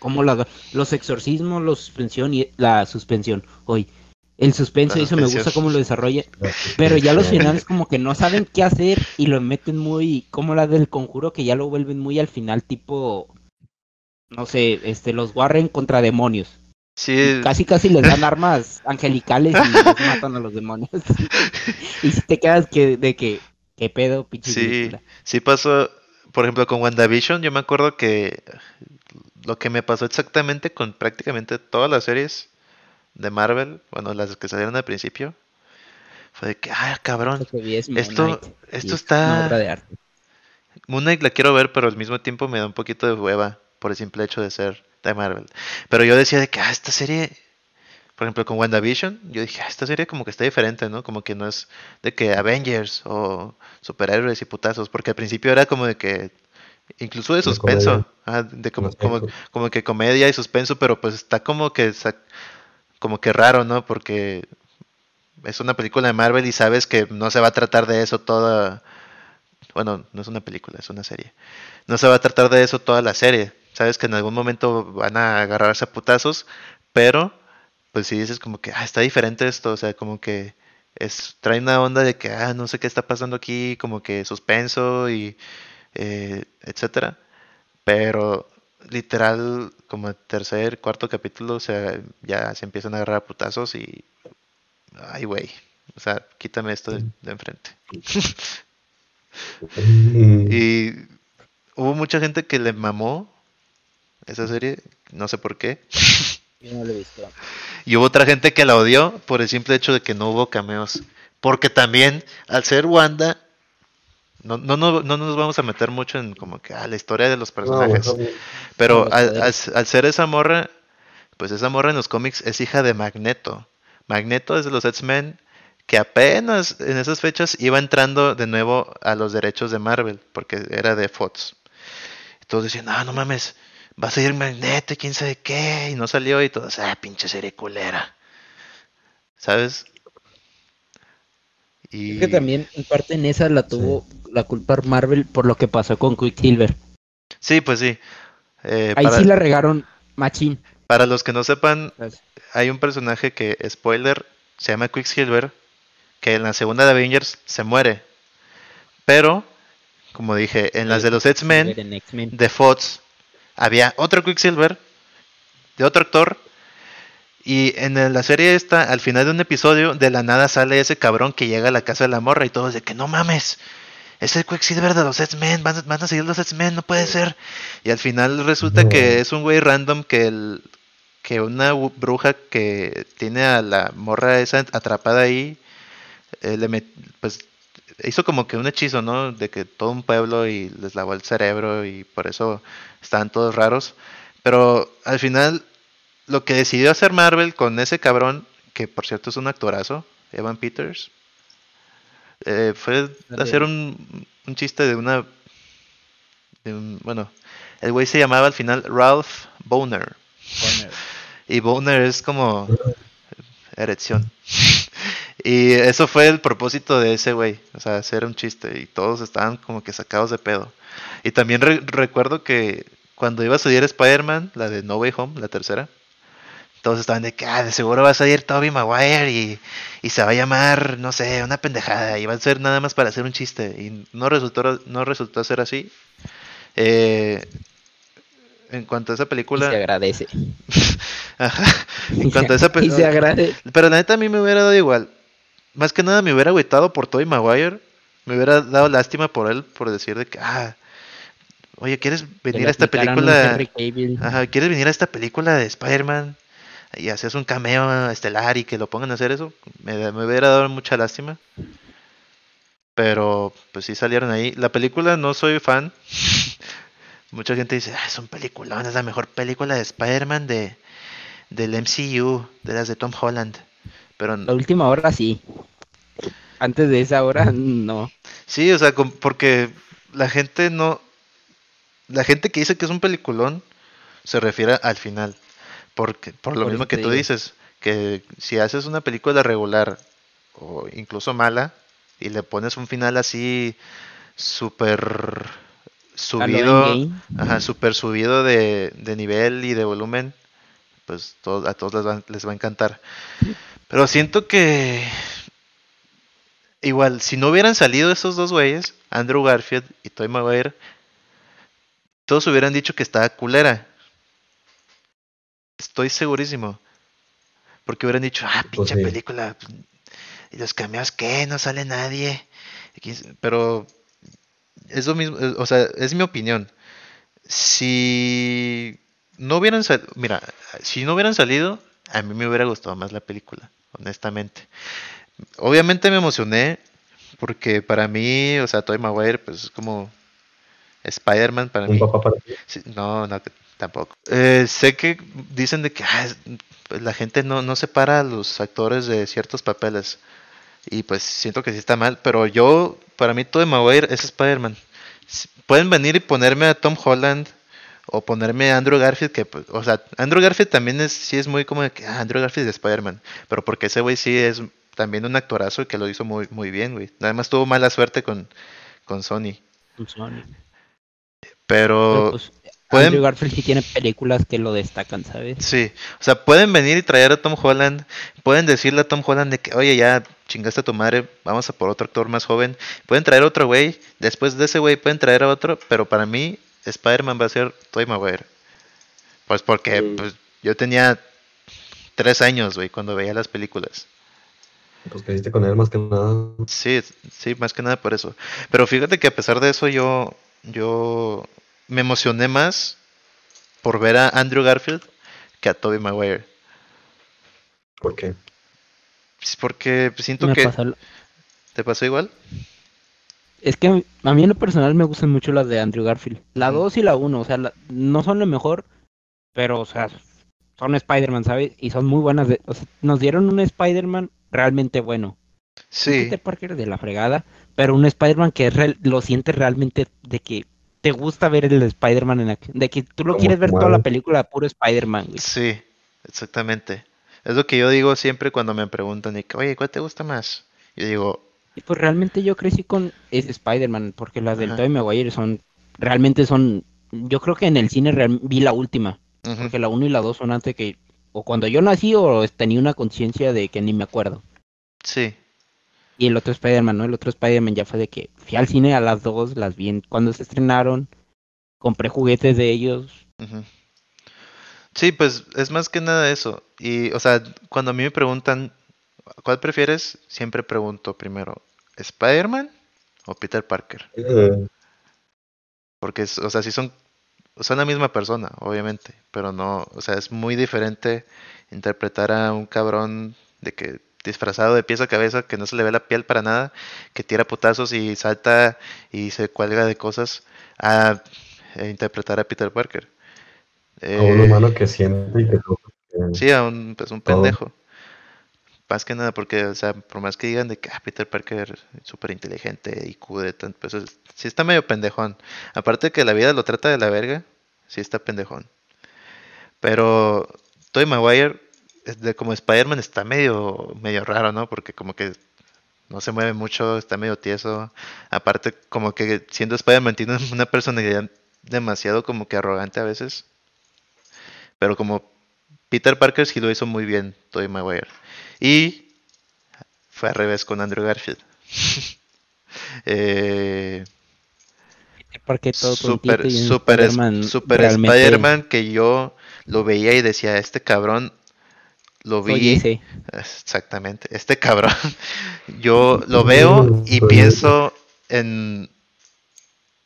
Cómo las, los exorcismos, la suspensión y la suspensión. Hoy, el suspenso, eso me gusta cómo lo desarrolla. Pero ya los finales como que no saben qué hacer y lo meten muy, como la del conjuro, que ya lo vuelven muy al final tipo, no sé, este, los Warren contra demonios. Sí, Casi casi les dan armas angelicales y los matan a los demonios. y si te quedas que, de que, ¿qué pedo, pinche Sí. película? sí pasó, por ejemplo, con WandaVision, yo me acuerdo que lo que me pasó exactamente con prácticamente todas las series de Marvel, bueno, las que salieron al principio, fue de que, ah, cabrón, es esto, Knight, esto es una obra está... de arte. Moon Knight la quiero ver, pero al mismo tiempo me da un poquito de hueva por el simple hecho de ser de Marvel. Pero yo decía de que, ah, esta serie, por ejemplo, con WandaVision, yo dije, ah, esta serie como que está diferente, ¿no? Como que no es de que Avengers o superhéroes y putazos, porque al principio era como de que, incluso de suspenso, ah, de como, como, como que comedia y suspenso, pero pues está como que, como que raro, ¿no? Porque es una película de Marvel y sabes que no se va a tratar de eso toda bueno, no es una película, es una serie. No se va a tratar de eso toda la serie. Sabes que en algún momento van a agarrarse a putazos, pero pues si dices como que, ah, está diferente esto, o sea, como que es trae una onda de que, ah, no sé qué está pasando aquí, como que suspenso y eh, etcétera. Pero literal, como el tercer, cuarto capítulo, o sea, ya se empiezan a agarrar a putazos y, ay, güey, o sea, quítame esto de, de enfrente. Y hubo mucha gente que le mamó esa serie, no sé por qué. Yo no lo he visto. Y hubo otra gente que la odió por el simple hecho de que no hubo cameos. Porque también, al ser Wanda, no, no, no, no nos vamos a meter mucho en como que ah, la historia de los personajes. Pero al, poderes. al- al ser esa morra, pues esa morra en los cómics es hija de Magneto. Magneto es de los X-Men que apenas en esas fechas iba entrando de nuevo a los derechos de Marvel, porque era de Fox. Todos decían, no, no mames, va a salir Magneto, y quién sabe qué, y no salió, y todos, ah, pinche serie culera. ¿Sabes? Y... Creo que también, en parte en esa la tuvo la culpa Marvel por lo que pasó con Quicksilver. Sí, pues sí. Eh, Ahí para, sí la regaron machín. para los que no sepan, ¿sabes? hay un personaje que, spoiler, se llama Quicksilver, que en la segunda de Avengers se muere. Pero, como dije, en las de los X-Men, En X-Men. de Fox había otro Quicksilver de otro actor y en la serie esta al final de un episodio de la nada sale ese cabrón que llega a la casa de la morra y todos de que no mames es el Quicksilver de los X-Men van, a- van a seguir los X-Men no puede ser y al final resulta No. que es un güey random que el que una bruja que tiene a la morra esa atrapada ahí eh, le met- pues hizo como que un hechizo, ¿no? De que todo un pueblo y les lavó el cerebro y por eso estaban todos raros. Pero al final, lo que decidió hacer Marvel con ese cabrón, que por cierto es un actorazo, Evan Peters, eh, fue Dale. hacer un, un chiste de una... de un- bueno, el güey se llamaba al final Ralph Boner. Y Boner es como erección. Y eso fue el propósito de ese güey, o sea, hacer un chiste y todos estaban como que sacados de pedo. Y también re- recuerdo que cuando iba a salir Spider-Man, la de No Way Home, la tercera, todos estaban de que, ah, de seguro va a salir Tobey Maguire y, y se va a llamar, no sé, una pendejada y va a ser nada más para hacer un chiste. Y no resultó, no resultó ser así. Eh, en cuanto a esa Y película... se agradece. Ajá. En cuanto a esa y se película... agradece. Pero la neta a mí me hubiera dado igual. Más que nada me hubiera agüitado por Tobey Maguire. Me hubiera dado lástima por él, por decir de que, ah, oye, ¿quieres venir a esta película? Ajá, ¿quieres venir a esta película de Spider-Man? Y haces un cameo estelar y que lo pongan a hacer eso. Me, me hubiera dado mucha lástima. Pero, pues sí salieron ahí. La película no soy fan. Mucha gente dice, ah, es un peliculón, es la mejor película de Spider-Man de, del MCU, de las de Tom Holland. Pero La última hora sí. Antes de esa hora, no. Sí, o sea, porque la gente no. La gente que dice que es un peliculón se refiere al final. Porque, por lo Por mismo que tú digo. dices, que si haces una película regular o incluso mala y le pones un final así súper subido, ajá, súper subido de, de nivel y de volumen, pues a todos les va, les va a encantar. Pero siento que igual, si no hubieran salido esos dos güeyes, Andrew Garfield y Toy Maguire, todos hubieran dicho que estaba culera. Estoy segurísimo. Porque hubieran dicho, ah, Pues pinche sí. película. ¿Y los cameos qué? No sale nadie. Pero es lo mismo, eh, o sea, es mi opinión. Si no hubieran salido, mira, si no hubieran salido, a mí me hubiera gustado más la película, honestamente. Obviamente me emocioné porque para mí, o sea, Tobey Maguire, pues es como Spider-Man para Un mí. papá para ti. Sí, no, no, tampoco. Eh, sé que dicen de que ah, es- pues, la gente no, no separa a los actores de ciertos papeles. Y pues siento que sí está mal, pero yo, para mí, Tobey Maguire es Spider-Man. Pueden venir y ponerme a Tom Holland o ponerme a Andrew Garfield, que, pues, o sea, Andrew Garfield también es, sí es muy como de que, ah, Andrew Garfield es Spider-Man, pero porque ese güey sí es también un actorazo y que lo hizo muy, muy bien, güey. Nada más tuvo mala suerte con, con Sony. Pero, Pero, pues, pueden- Andrew Garfield sí tiene películas que lo destacan, ¿sabes? Sí, o sea, pueden venir y traer a Tom Holland, pueden decirle a Tom Holland de que, oye, ya chingaste a tu madre, vamos a por otro actor más joven, pueden traer a otro güey, después de ese güey pueden traer a otro, pero para mí Spider-Man va a ser Tobey Maguire. Pues porque Sí. pues, yo tenía tres años, güey, cuando veía las películas. Pues que hiciste con él más que nada. Sí, sí, más que nada por eso. Pero fíjate que a pesar de eso yo, yo me emocioné más por ver a Andrew Garfield que a Tobey Maguire. ¿Por qué? Pues porque siento Me que... lo- ¿Te pasó igual? Es que a mí en lo personal me gustan mucho las de Andrew Garfield. La 2 y la 1, o sea, la- no son lo mejor, pero, o sea, son Spider-Man, ¿sabes? Y son muy buenas. de- o sea, nos dieron un Spider-Man realmente bueno. Sí, Peter Parker de la fregada, pero un Spider-Man que es real- lo sientes realmente de que te gusta ver el Spider-Man en acción, de que tú lo Como quieres ver toda la película puro Spider-Man, güey. sí, exactamente. Es lo que yo digo siempre cuando me preguntan, y que, oye, ¿cuál te gusta más? Yo digo, Y pues realmente yo crecí con ese Spider-Man, porque las del. Tobey Maguire son, realmente son, yo creo que en el cine real- vi la última, porque la 1 y la 2 son antes que, o cuando yo nací o tenía una conciencia de que ni me acuerdo. sí, Y el otro Spider-Man, ¿no? El otro Spider-Man ya fue de que fui al cine a las dos, las vi cuando se estrenaron, compré juguetes de ellos. Sí, pues es más que nada eso. Y, o sea, cuando a mí me preguntan, ¿cuál prefieres? Siempre pregunto primero, ¿Spider-Man o Peter Parker? Porque, o sea, sí son, son la misma persona, obviamente, pero no, o sea, es muy diferente interpretar a un cabrón de que disfrazado de pies a cabeza, que no se le ve la piel para nada, que tira putazos y salta y se cuelga de cosas, a eh, interpretar a Peter Parker. a un Eh, humano que siente y que eh, Sí, a un, pues un pendejo. Más que nada porque, o sea, por más que digan de que ah, Peter Parker es súper inteligente y de tanto, pues es- sí está medio pendejón. Aparte que la vida lo trata de la verga, sí está pendejón. Pero Tobey Maguire, de- como Spider-Man, está medio, medio raro, ¿no? Porque como que no se mueve mucho, está medio tieso. Aparte, como que siendo Spider-Man tiene una personalidad demasiado como que arrogante a veces. Pero como Peter Parker sí lo hizo muy bien, Tobey Maguire. Y fue al revés con Andrew Garfield. eh, Porque todo super, super, Spider-Man que yo lo veía y decía, este cabrón lo vi. ese. Exactamente, este cabrón. Yo lo veo y pienso en,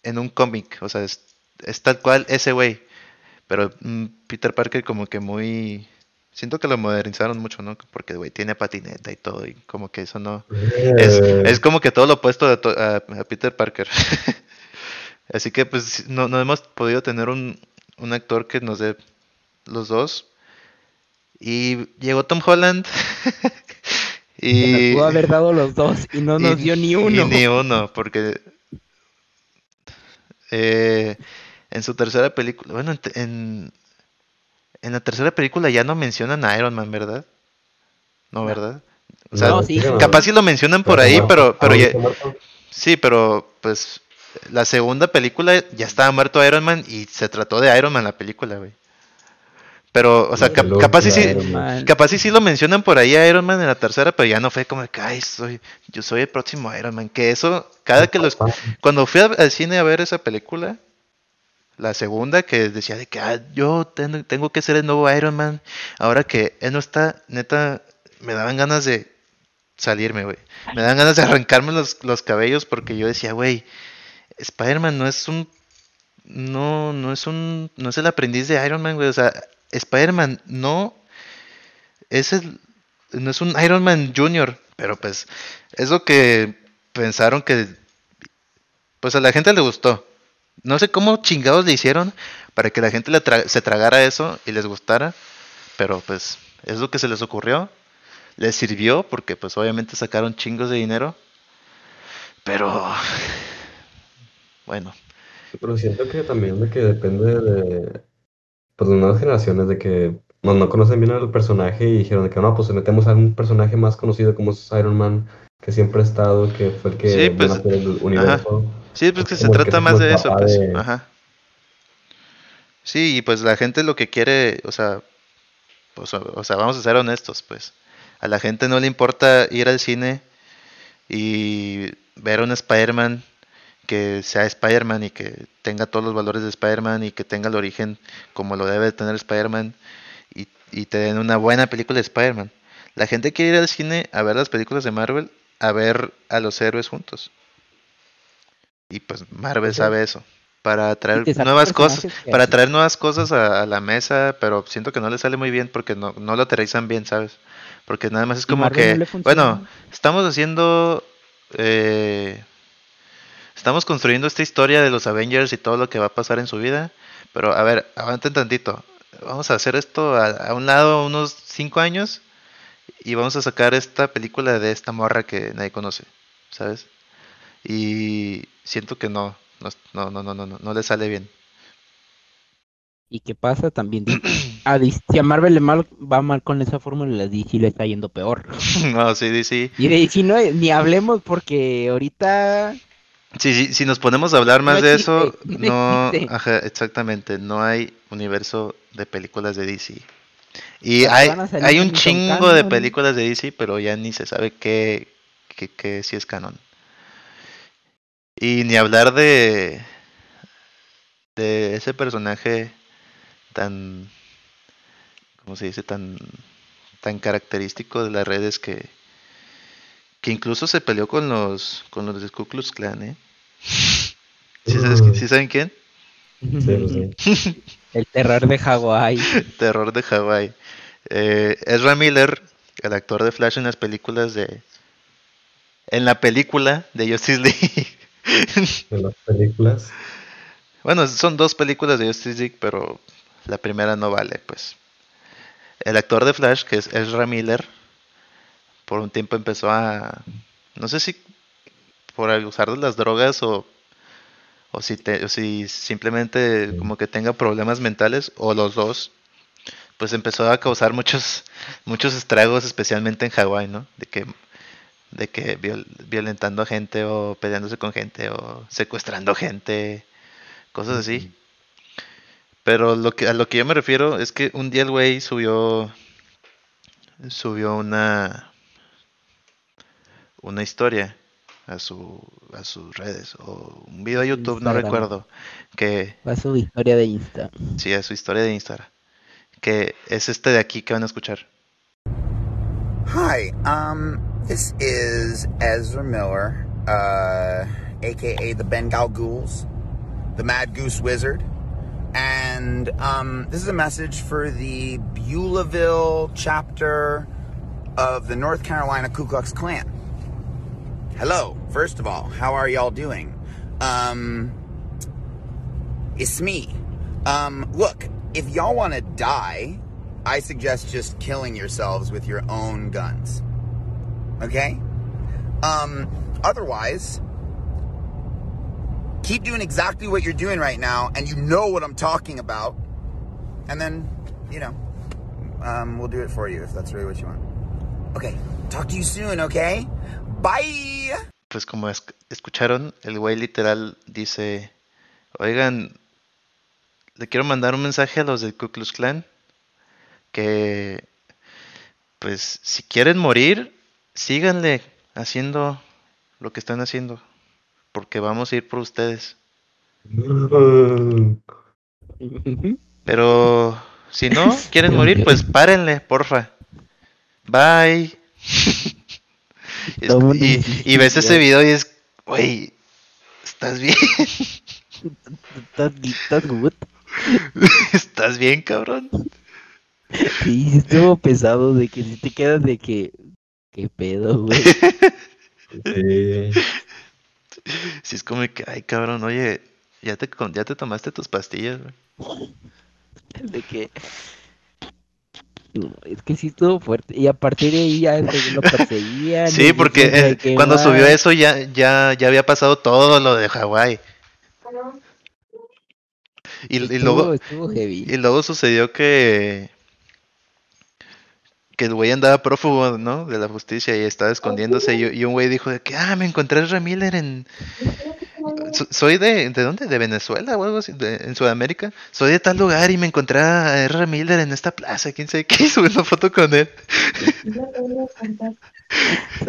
en un cómic, o sea, es, es tal cual ese güey. Pero mm, Peter Parker como que muy... Siento que lo modernizaron mucho, ¿no? Porque, güey, tiene patineta y todo, y como que eso no... Es, eh, es como que todo lo opuesto a, to- a- a Peter Parker. Así que pues no, no hemos podido tener un, un actor que nos dé los dos. Y llegó Tom Holland. Que y nos pudo haber dado los dos y no nos y- dio ni y uno. ni uno, porque eh, en su tercera película, bueno, en, en, la tercera película ya no mencionan a Iron Man, ¿verdad? No, ¿verdad? O sea, No, sí, capaz sí lo mencionan por ahí, pero, pero ya. Sí, pero pues la segunda película ya estaba muerto Iron Man y se trató de Iron Man la película, güey. Pero, o sea, Y cap- capaz sí, sí, capaz sí, sí lo mencionan por ahí a Iron Man en la tercera, pero ya no fue como que, ay, soy, yo soy el próximo Iron Man. Que eso, cada que los, cuando fui al cine a ver esa película, la segunda que decía de que "Ah, yo ten- tengo que ser el nuevo Iron Man, ahora que él no está, neta, me daban ganas de salirme, güey. Me dan ganas de arrancarme los, los cabellos porque yo decía, güey, Spider-Man no es un, no, no es un, no es el aprendiz de Iron Man, güey. O sea, Spider-Man no es el, no es un Iron Man Junior, pero pues es lo que pensaron que, pues a la gente le gustó. No sé cómo chingados le hicieron para que la gente le se tragara eso y les gustara, pero pues es lo que se les ocurrió. Les sirvió porque pues obviamente sacaron chingos de dinero. Pero bueno, Pero siento que también de que depende de pues, las nuevas generaciones, de que no, no conocen bien al personaje y dijeron de que no, pues metemos a un personaje más conocido como es Iron Man, que siempre ha estado, que fue el que Sí, pues, a hacer el universo. sí, pues que se que trata más de eso, pues. de- Ajá. Sí, y pues la gente lo que quiere, o sea, pues, o sea, vamos a ser honestos, pues. A la gente no le importa ir al cine y ver un Spider-Man que sea Spider-Man y que tenga todos los valores de Spider-Man y que tenga el origen como lo debe de tener Spider-Man y, y te den una buena película de Spider-Man. La gente quiere ir al cine a ver las películas de Marvel, a ver a los héroes juntos. Y pues Marvel sabe eso. Para traer nuevas cosas, para traer nuevas cosas a, a la mesa, pero siento que no le sale muy bien porque no, no lo aterrizan bien, ¿sabes? Porque nada más es como que, no bueno, estamos haciendo, eh, estamos construyendo esta historia de los Avengers y todo lo que va a pasar en su vida, pero a ver, aguanten tantito, vamos a hacer esto a, a un lado unos cinco años y vamos a sacar esta película de esta morra que nadie conoce, ¿sabes? Y siento que no, no, no, no, no, no, no, le sale bien. ¿Y qué pasa? También a DC si a Marvel le mal, va mal con esa fórmula, a DC le está yendo peor. No, sí, sí. Y de DC no, ni hablemos porque ahorita Sí, sí, si nos ponemos a hablar No más de existe, eso, no no, existe. ajá, exactamente, no hay universo de películas de DC. Y hay, hay un chingo de películas de DC, pero ya ni se sabe qué, qué, qué sí es canon. Y ni hablar de, de ese personaje tan, ¿cómo se dice? Tan, tan característico de las redes que, que incluso se peleó con los, con los de Ku Klux Klan, ¿eh? ¿Sí, sabes qui- sí saben quién? Sí, sí. el terror de Hawái. Terror de Hawái. Eh, Ezra Miller, el actor de Flash en las películas de... En la película de Justice League. De las películas. bueno, son dos películas de Justice League, pero la primera no vale, pues. El actor de Flash, que es Ezra Miller, por un tiempo empezó a... No sé si por usar las drogas o, o, si, te- o si simplemente como que tenga problemas mentales o los dos, pues empezó a causar muchos muchos estragos, especialmente en Hawái, ¿no? De que de que viol- violentando a gente o peleándose con gente o secuestrando gente, cosas así. Pero lo que a lo que yo me refiero es que un día el güey subió subió una una historia a su a sus redes o un video a YouTube, no recuerdo, que Va su historia de Insta. sí, a su historia de Instagram, que es este de aquí que van a escuchar. Hi, um, this is Ezra Miller, uh, aka the Bengal Ghouls, the Mad Goose Wizard, and um, this is a message for the Beulahville chapter of the North Carolina Ku Klux Klan. Hello, first of all, how are y'all doing? Um, it's me. Um, look, if y'all want to die, I suggest just killing yourselves with your own guns. Okay? Um, otherwise, keep doing exactly what you're doing right now, and you know what I'm talking about. And then, you know, um, we'll do it for you if that's really what you want. Okay, talk to you soon, okay? Bye! Pues como es- escucharon, el güey literal dice, oigan, le quiero mandar un mensaje a los del Ku Klux Klan que, pues, si quieren morir, síganle haciendo lo que están haciendo, porque vamos a ir por ustedes. Pero si no quieren morir, pues párenle, porfa. Bye. Y- ves ese video y es, güey, ¿estás bien? ¿Estás good? ¿Estás bien, cabrón? Sí, estuvo pesado de que si te quedas de que... ¿Qué pedo, güey? Sí. Si es como que, ay, cabrón, oye, ya te, ya te tomaste tus pastillas, güey. De que... Es que sí estuvo fuerte. Y a partir de ahí ya lo perseguían. Sí, porque eh, cuando subió "Ay, eso ya, ya, ya había pasado todo lo de Hawái. Y, luego, Estuvo heavy. y luego sucedió que que el güey andaba prófugo, ¿no? De la justicia y estaba escondiéndose y, y un güey dijo de que, ah, me encontré a Ezra Miller en... So- Soy de, ¿de dónde? ¿De Venezuela o algo así? de- en Sudamérica. Soy de tal lugar y me encontré a Ezra Miller en esta plaza, quién sabe qué, subí una foto con él.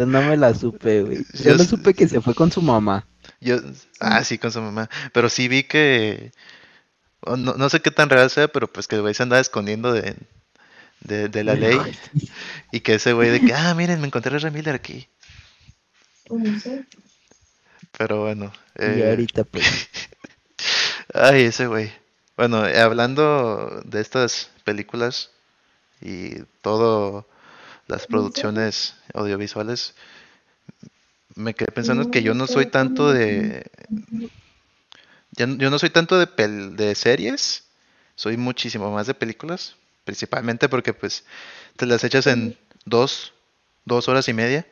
No me la supe, güey. Yo Yo no supe que se fue con su mamá. Yo, ah, sí, con su mamá. Pero sí vi que, no, no sé qué tan real sea, pero pues que el güey se andaba escondiendo de, de, de la ley y que ese güey de que, ah, miren, me encontré a Ezra Miller aquí. Pero bueno. Y eh, ahorita, pues. Ay, ese güey. Bueno, eh, hablando de estas películas y todo las producciones audiovisuales, me quedé pensando que yo no soy tanto de... Yo no soy tanto de, pel- de series, soy muchísimo más de películas, principalmente porque pues te las echas en dos, dos horas y media.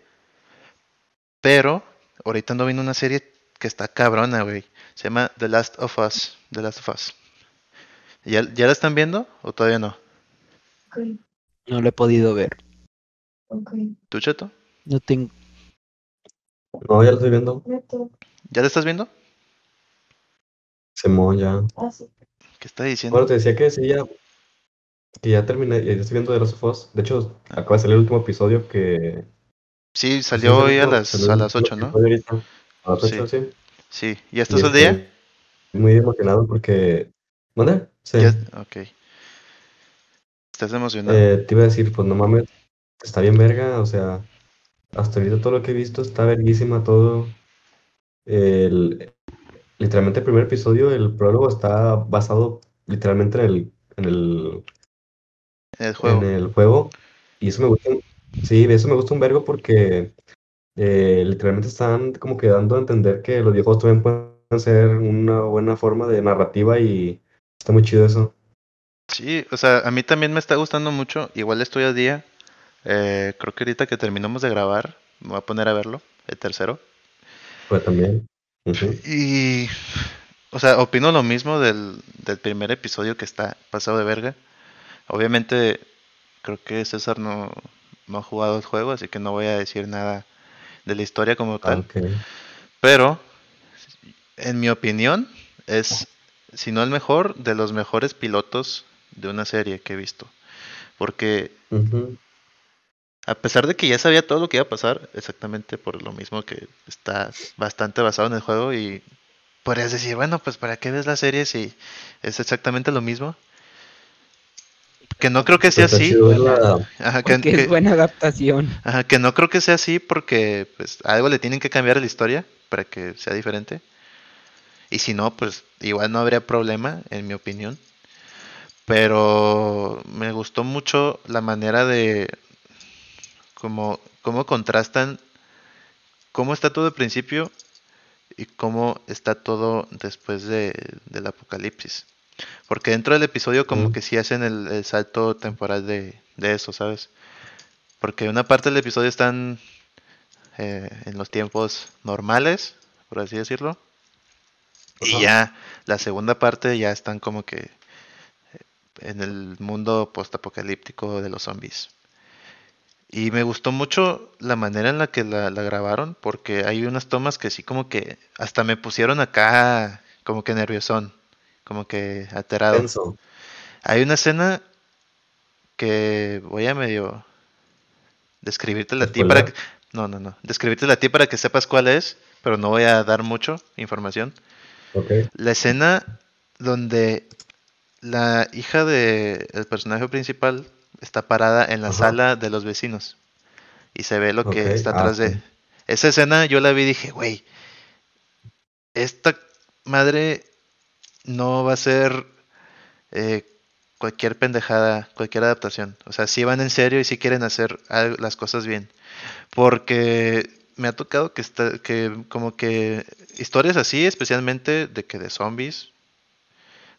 Pero ahorita ando viendo una serie que está cabrona, güey. Se llama The Last of Us. The Last of Us. ¿Ya, ¿Ya la están viendo o todavía no? Ok, No lo he podido ver. ok. ¿Tú, Cheto? No tengo. No, ya lo estoy viendo. ¿Ya la estás viendo? Simón, ya. Ah, sí. ¿Qué está diciendo? Bueno, te decía que sí, ya. Que ya terminé, ya estoy viendo The Last of Us. De hecho, acaba de salir el último episodio que. Sí, pues, salió hoy a las, a las último 8, ¿no? A las Sí. 8, sí. Sí. ¿Ya Y estás al día? estoy Muy emocionado porque. ¿Dónde? Sí. Ok. ¿Estás emocionado? Eh, te iba a decir, pues no mames, está bien verga, o sea, hasta ahorita todo lo que he visto está verguísima todo. El, literalmente el primer episodio, el prólogo está basado literalmente en el, en el, En el juego. en el juego. Y eso me gusta, sí, eso me gusta un vergo porque eh, literalmente están como que dando a entender que los videojuegos también pueden ser una buena forma de narrativa y está muy chido eso. Sí, o sea, a mí también me está gustando mucho. Igual estoy al día. Eh, creo que ahorita que terminamos de grabar, me voy a poner a verlo, el tercero. Pues también. Ujú. Y, o sea, opino lo mismo del, del primer episodio que está pasado de verga. Obviamente, creo que César no, no ha jugado el juego, así que no voy a decir nada de la historia como Ah, tal. Pero, en mi opinión, es, si no el mejor, de los mejores pilotos de una serie que he visto. Porque a pesar de que ya sabía todo lo que iba a pasar, exactamente por lo mismo que está bastante basado en el juego y podrías decir, bueno, pues ¿para qué ves la serie si es exactamente lo mismo? Que no creo que sea Pues así. la- Ajá, que, es buena adaptación. ajá, que no creo que sea así porque pues algo le tienen que cambiar a la historia para que sea diferente. Y si no, pues igual no habría problema, en mi opinión. Pero me gustó mucho la manera de cómo, cómo contrastan cómo está todo al principio y cómo está todo después de, del apocalipsis. Porque dentro del episodio como Mm. que sí hacen el, el salto temporal de, de eso, ¿sabes? Porque una parte del episodio están eh, en los tiempos normales, por así decirlo. Y ya la segunda parte ya están como que eh, en el mundo postapocalíptico de los zombies. Y me gustó mucho la manera en la que la, la grabaron, porque hay unas tomas que sí como que hasta me pusieron acá como que nerviosón, como que alterado. Hay una escena que voy a medio describírtela a ti para que... No, no, no. Describírtela a ti para que sepas cuál es, pero no voy a dar mucho información. La escena donde la hija del personaje principal está parada en la Ajá. sala de los vecinos y se ve lo que está ah, atrás sí. de... Esa escena yo la vi y dije, güey, esta madre no va a ser eh, cualquier pendejada, cualquier adaptación. O sea, si van en serio y si quieren hacer algo- las cosas bien. Porque me ha tocado que está, que como que historias así, especialmente de que de zombies,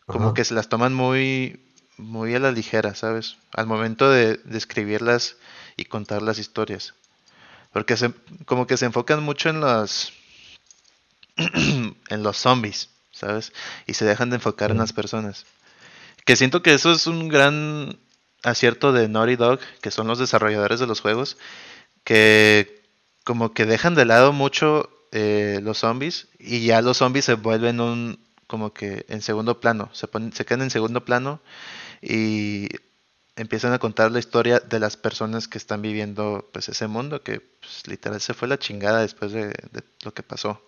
como Ajá. que se las toman muy, muy a la ligera, ¿sabes? Al momento de, de escribirlas y contar las historias. Porque se, como que se enfocan mucho en los en los zombies, ¿sabes? Y se dejan de enfocar en las personas. Que siento que eso es un gran acierto de Naughty Dog, que son los desarrolladores de los juegos, que como que dejan de lado mucho eh, los zombies y ya los zombies se vuelven un como que en segundo plano, se, ponen, se quedan en segundo plano y empiezan a contar la historia de las personas que están viviendo pues ese mundo que pues, literal se fue la chingada después de, de lo que pasó.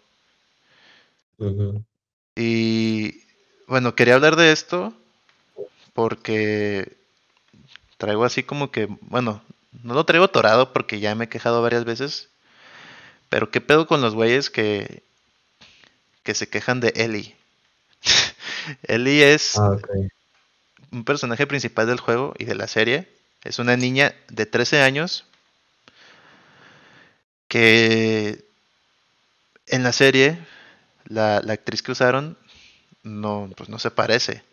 Y bueno, quería hablar de esto porque traigo así como que, bueno, no lo traigo torado porque ya me he quejado varias veces, pero qué pedo con los güeyes que, que se quejan de Ellie. Ellie es Ah, un personaje principal del juego y de la serie. Es una niña de 13 años que en la serie la, la actriz que usaron no, pues no se parece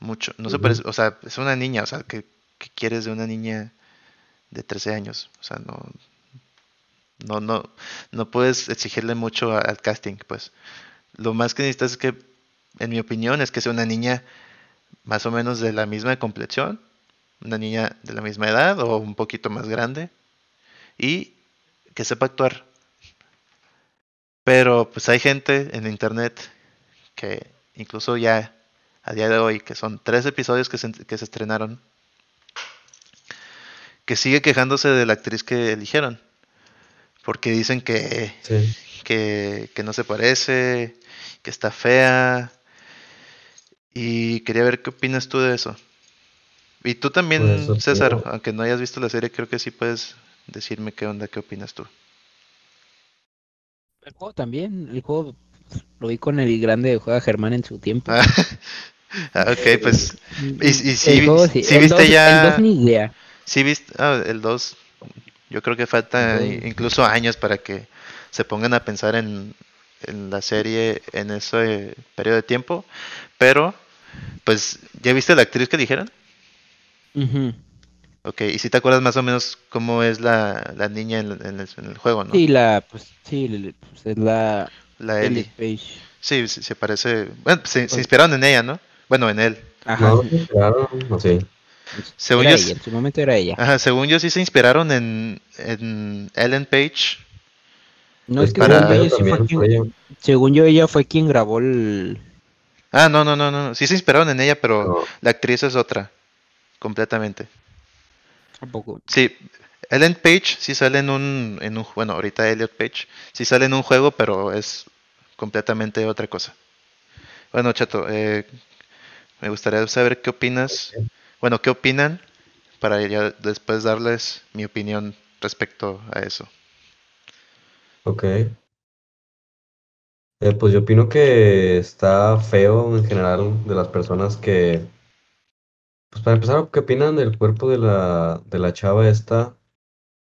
mucho. No se parece, o sea, es una niña, o sea, ¿qué, qué quieres de una niña de 13 años? O sea, no, No, no, no puedes exigirle mucho a- al casting, pues. Lo más que necesitas es que, en mi opinión, es que sea una niña más o menos de la misma complexión, una niña de la misma edad o un poquito más grande y que sepa actuar. Pero pues hay gente en internet que incluso ya a día de hoy, que son tres episodios que se, que se estrenaron, que sigue quejándose de la actriz que eligieron. Porque dicen que, Sí. que, que no se parece, que está fea. Y quería ver qué opinas tú de eso. Y tú también, Pues, César, aunque no hayas visto la serie, creo que sí puedes decirme qué onda, qué opinas tú. El juego también, el juego lo vi con el grande de Juega Germán en su tiempo. Ah, ah, ok, pues y- y juego vi- sí viste dos- ya- El 2 ni idea. sí viste, ah, el 2, yo creo que falta incluso años para que se pongan a pensar en, en la serie en ese periodo de tiempo, pero pues ya viste la actriz que dijeron. Ujú. Ok, y si te acuerdas más o menos cómo es la, la niña en, en el, en el juego, ¿no? Sí, la, pues, sí, pues, es la La Ellie. Page. Sí, sí, se parece. Bueno, se, se inspiraron en ella, ¿no? Bueno, en él. Ajá. No, sí, claro, sé. Según era yo, ella, en su momento era ella. ajá, según yo sí se inspiraron en, en Ellen Page. No, es que para- según, yo, ella sí también, quien, ella. según yo, ella fue quien grabó el... Ah, no, no, no, no. Sí se inspiraron en ella, pero No. la actriz es otra. Completamente. Sí, Ellen Page sí sale en un, en un. Bueno, ahorita Elliot Page sí sale en un juego, pero es completamente otra cosa. Bueno, Chato, eh, me gustaría saber qué opinas. Bueno, qué opinan para ya después darles mi opinión respecto a eso. Ok. Eh, pues yo opino que está feo en general de las personas que, pues para empezar, ¿qué opinan del cuerpo de la, de la chava esta?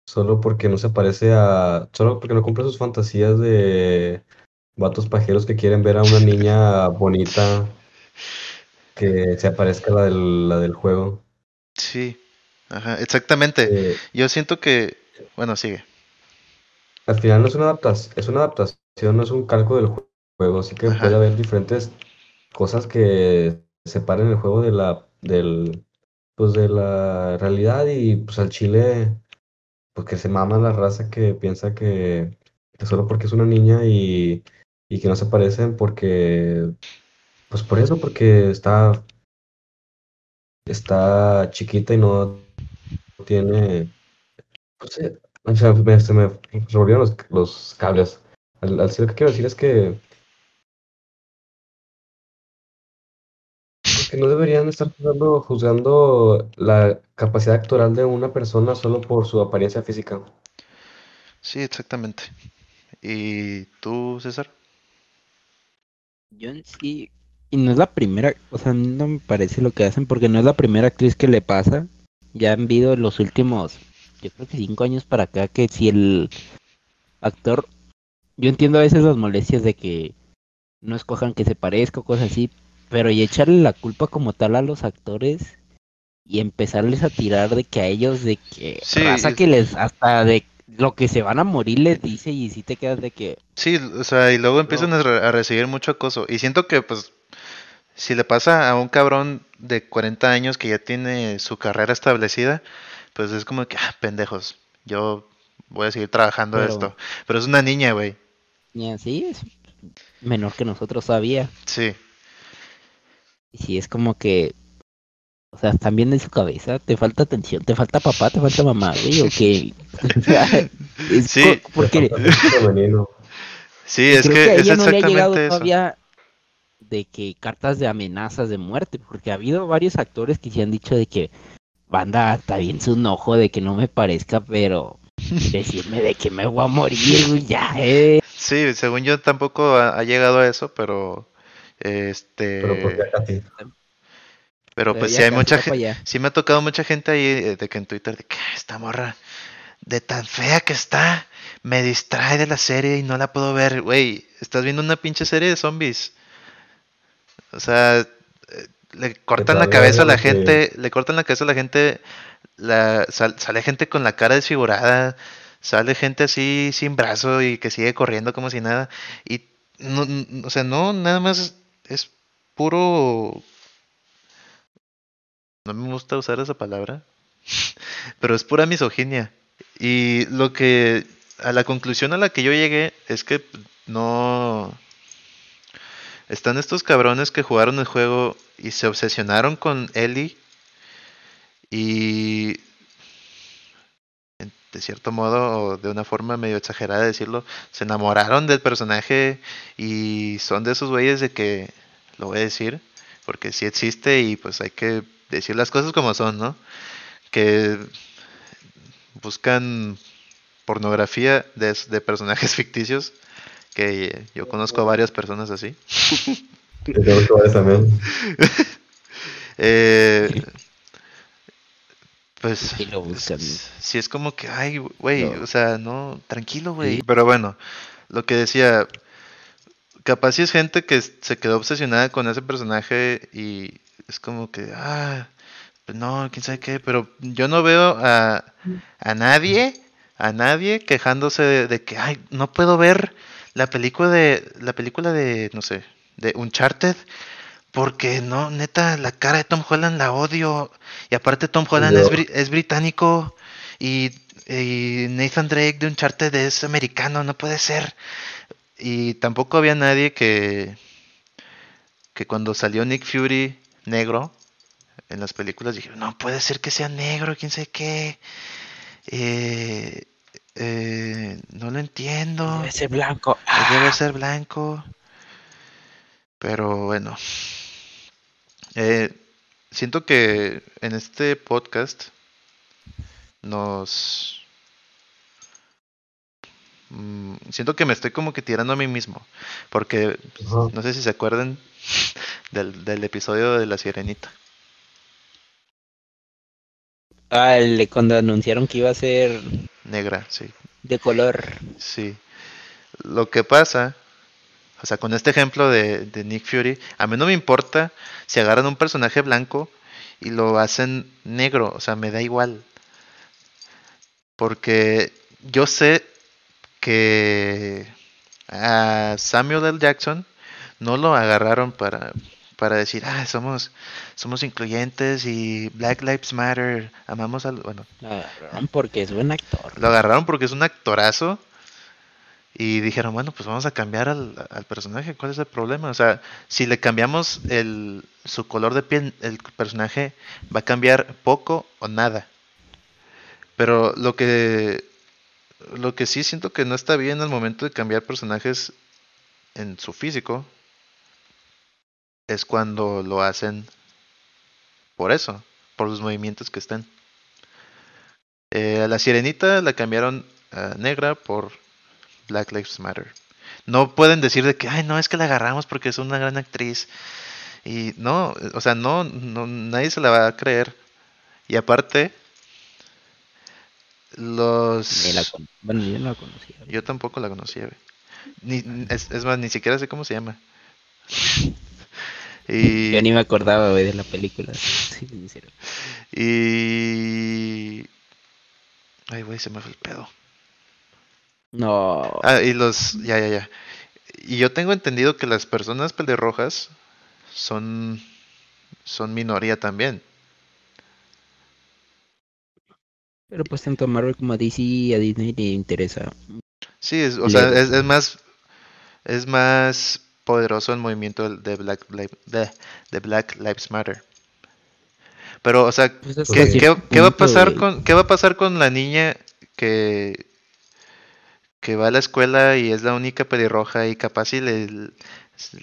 Solo porque no se parece a, solo porque no cumple sus fantasías de vatos pajeros que quieren ver a una niña bonita que se aparezca a la del, la del juego. Sí, ajá, exactamente. Eh, Yo siento que. Bueno, sigue. Al final no es una adaptación, es una adaptación, no es un calco del ju- juego, así que Ajá. puede haber diferentes cosas que separen el juego de la, del, pues de la realidad y pues al chile, pues que se mama la raza que piensa que, solo porque es una niña y, y que no se parecen porque, pues por eso, porque está, está chiquita y no tiene, pues, eh, o me- se me revolvieron los, los cables. Al, al lo que quiero decir es que, que no deberían estar juzgando, juzgando la capacidad actoral de una persona solo por su apariencia física. Sí, exactamente. ¿Y tú, César? Yo en sí... Y no es la primera, o sea, no me parece lo que hacen porque no es la primera actriz que le pasa. Ya han habido los últimos, yo creo que cinco años para acá, que si el actor... Yo entiendo a veces las molestias de que no escojan que se parezca o cosas así, pero y echarle la culpa como tal a los actores y empezarles a tirar de que a ellos, de que Sí, raza que les, hasta de lo que se van a morir les dice y si te quedas de que... Sí, o sea, y luego empiezan a, re- a recibir mucho acoso. Y siento que, pues, si le pasa a un cabrón de 40 años que ya tiene su carrera establecida, pues es como que, ah, pendejos, yo voy a seguir trabajando Pero- esto. Pero es una niña, güey. Y así es menor que nosotros todavía. Sí, Y si es como que, o sea, están bien en su cabeza, te falta atención, te falta papá, te falta mamá, güey, o qué. O sea, es Sí. co- porque sí, es creo que, que a es no le ha llegado exactamente eso. todavía de que cartas de amenazas de muerte, porque ha habido varios actores que se han dicho de que banda está bien su enojo de que no me parezca, pero decirme de que me voy a morir, ya, eh. Sí, según yo tampoco ha, ha llegado a eso, pero este, Pero porque acá sí. pero Pero pues sí hay mucha gente, sí me ha tocado mucha gente ahí eh, de que en Twitter de que "Ah, esta morra de tan fea que está me distrae de la serie y no la puedo ver, güey, estás viendo una pinche serie de zombies. O sea, eh, le cortan la cabeza a la gente, le cortan la cabeza a la gente, la, sal- sale gente con la cara desfigurada, sale gente así sin brazo y que sigue corriendo como si nada. Y, no, o sea, no, nada más es puro... No me gusta usar esa palabra, pero es pura misoginia. Y lo que, a la conclusión a la que yo llegué es que no... Están estos cabrones que jugaron el juego y se obsesionaron con Ellie y de cierto modo o de una forma medio exagerada de decirlo, se enamoraron del personaje y son de esos güeyes de que, lo voy a decir, porque sí existe y pues hay que decir las cosas como son, ¿no? Que buscan pornografía de, de personajes ficticios, que yo conozco a varias personas así. Yo conozco a esa también. Eh, pues Sí lo buscan. sí es como que, ay, güey, No. o sea, no, tranquilo, güey. Pero bueno, lo que decía, capaz si es gente que se quedó obsesionada con ese personaje y es como que, ah, pues no, quién sabe qué, pero yo no veo a, a nadie, a nadie quejándose de, de que, ay, no puedo ver la película de, la película de, no sé, de Uncharted, porque no, neta, la cara de Tom Holland la odio, y aparte Tom Holland es, es británico, y, y Nathan Drake de Uncharted es americano, no puede ser. Y tampoco había nadie que, que cuando salió Nick Fury negro en las películas dije, no puede ser que sea negro, quién sabe qué. Eh, eh, no lo entiendo. Debe ser blanco. Pues debe ser blanco. Pero bueno. Eh, siento que en este podcast nos... mm, siento que me estoy como que tirando a mí mismo. Porque no sé si se acuerdan del, del episodio de la sirenita. Ah, el de cuando anunciaron que iba a ser Negra, sí. de color. Sí. Lo que pasa, o sea, con este ejemplo de, de Nick Fury, a mí no me importa si agarran un personaje blanco y lo hacen negro, o sea, me da igual. Porque yo sé que a Samuel L. Jackson no lo agarraron para, para decir, ah, somos, somos incluyentes y Black Lives Matter, amamos al... Bueno, Ah, porque es buen actor. lo agarraron porque es un actorazo. Y dijeron, bueno, pues vamos a cambiar al, al personaje. ¿Cuál es el problema? O sea, si le cambiamos el, su color de piel, el personaje va a cambiar poco o nada. Pero lo que, lo que sí siento que no está bien al momento de cambiar personajes en su físico es cuando lo hacen por eso, por los movimientos que estén. Eh, a la sirenita la cambiaron a negra por Black Lives Matter. No pueden decir de que, ay, no, es que la agarramos porque es una gran actriz. Y no, o sea, no, no nadie se la va a creer. Y aparte, los... Ni la con- Bueno, yo no la conocía. Yo tampoco la conocía, güey. Ni, es, es más, ni siquiera sé cómo se llama. y... Yo ni me acordaba, güey, de la película. Y... Ay, güey, se me fue el pedo. No. Ah, y los... Ya, ya, ya. Y yo tengo entendido que las personas pelirrojas son... Son minoría también. Pero pues tanto a Marvel como a DC y a Disney le interesa. Sí, es, o sea, es, es más... Es más poderoso el movimiento de Black, de, de Black Lives Matter. Pero, o sea, Pues ¿Qué, qué- qué va a pasar con qué va a pasar con la niña que que va a la escuela y es la única pelirroja y capaz y le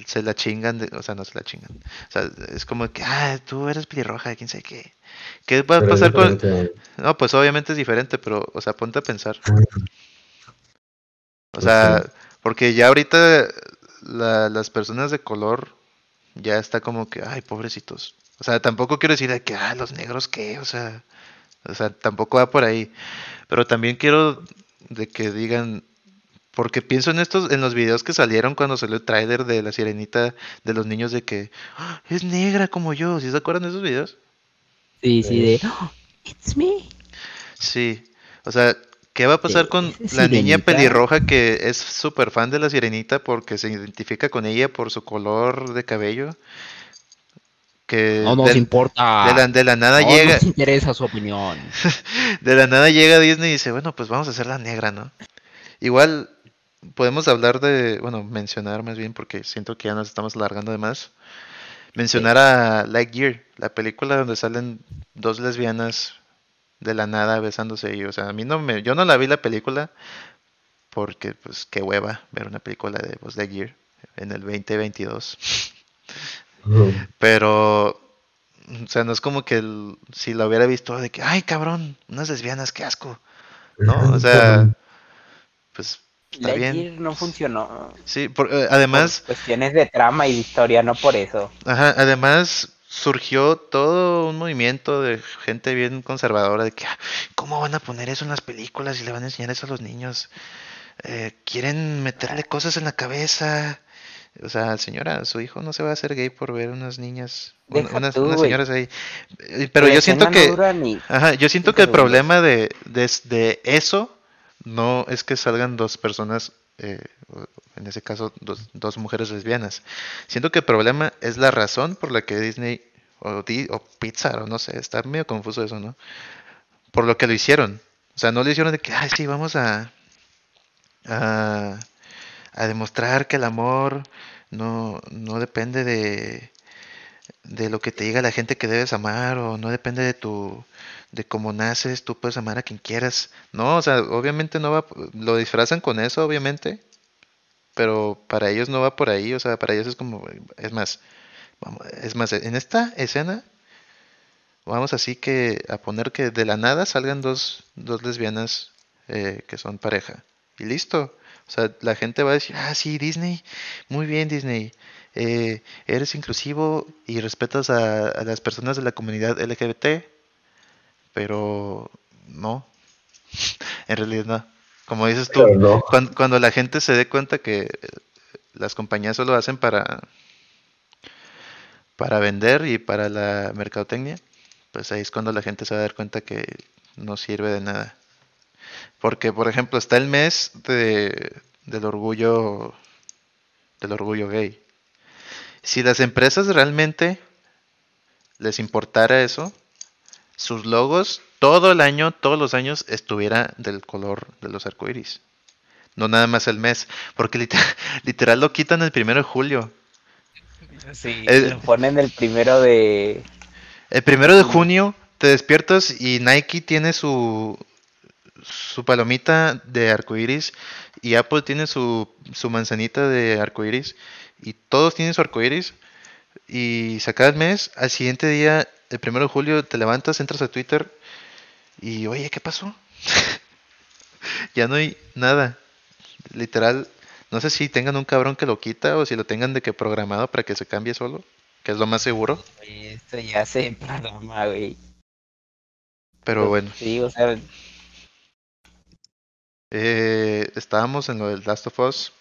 se la chingan, de- o sea, no se la chingan. O sea, es como que, ah, tú eres pelirroja, quién sabe qué. ¿Qué va a Pero pasar con. No, pues obviamente es diferente, pero o sea, ponte a pensar. O Pues sea, porque ya ahorita la- las personas de color ya está como que, ay, pobrecitos. O sea, tampoco quiero decir de que, ah, los negros qué, o sea, o sea, tampoco va por ahí. Pero también quiero de que digan, porque pienso en estos, en los videos que salieron cuando salió el tráiler de la sirenita de los niños de que "Ah, es negra como yo, ¿sí se acuerdan de esos videos? Sí, sí, de. "Oh, it's me. Sí, o sea, ¿Qué va a pasar con la niña sirenita. pelirroja que es súper fan de la sirenita porque se identifica con ella por su color de cabello? Que No nos importa. de la, de la nada no llega, nos interesa su opinión. de la nada llega Disney y dice, bueno, pues vamos a hacer la negra, ¿no? Igual podemos hablar de, bueno, mencionar más bien porque siento que ya nos estamos alargando de más. Mencionar a Lightyear, la película donde salen dos lesbianas de la nada besándose y, o sea, a mí no me, yo no la vi la película porque, pues, qué hueva ver una película de Buzz Lightyear en el 2022. Pero, o sea, no es como que el- si la hubiera visto de que, ay, cabrón, unas lesbianas, qué asco. No, o sea, pues está bien. Lightyear no funcionó. Sí, por- eh, además, Por cuestiones de trama y de historia, no por eso. ajá, además surgió todo un movimiento de gente bien conservadora de que, "Ah, ¿cómo van a poner eso en las películas y le van a enseñar eso a los niños? Eh, quieren meterle cosas en la cabeza. O sea, señora, su hijo no se va a hacer gay por ver unas niñas, un- unas, tú, unas güey. señoras ahí. Eh, Pero yo siento que... Ajá, yo siento que el problema de, de, de eso no es que salgan dos personas, eh, en ese caso dos, dos mujeres lesbianas. Siento que el problema es la razón por la que Disney o, Di- o Pixar no sé, está medio confuso eso, ¿no? Por lo que lo hicieron. O sea, no lo hicieron de que, ay, sí, vamos a, a, a demostrar que el amor no, no depende de, de lo que te diga la gente que debes amar o no depende de tu de cómo naces, tú puedes amar a quien quieras. No, o sea, obviamente no va, lo disfrazan con eso, obviamente, pero para ellos no va por ahí, o sea, para ellos es como, es más, vamos, es más, en esta escena vamos así que a poner que de la nada salgan dos, dos lesbianas eh, que son pareja y listo. O sea, la gente va a decir, ah, sí, Disney, muy bien Disney, eh, eres inclusivo y respetas a, a las personas de la comunidad LGBT, pero no, en realidad no. Como dices tú, Pero no. cuan- cuando, la gente se dé cuenta que eh, las compañías solo hacen para, para vender y para la mercadotecnia, pues ahí es cuando la gente se va a dar cuenta que no sirve de nada. Porque, por ejemplo, está el mes de, del orgullo del orgullo gay. Si las empresas realmente les importara eso, sus logos todo el año, todos los años, estuviera del color de los arcoíris. No nada más el mes, porque literal, literal lo quitan el primero de julio. Sí, Eh, lo ponen el primero de... El primero de junio te despiertas y Nike tiene su su palomita de arcoiris y Apple tiene su, su manzanita de arcoiris y todos tienen su arcoiris y se acaba el mes, al siguiente día, el primero de julio, te levantas, entras a Twitter y oye, ¿qué pasó? ya no hay nada. Literal, no sé si tengan un cabrón que lo quita o si lo tengan de que programado para que se cambie solo, que es lo más seguro, Esto ya se programa, güey. pero bueno. Sí, o sea, Eh, estábamos en lo del Last of Us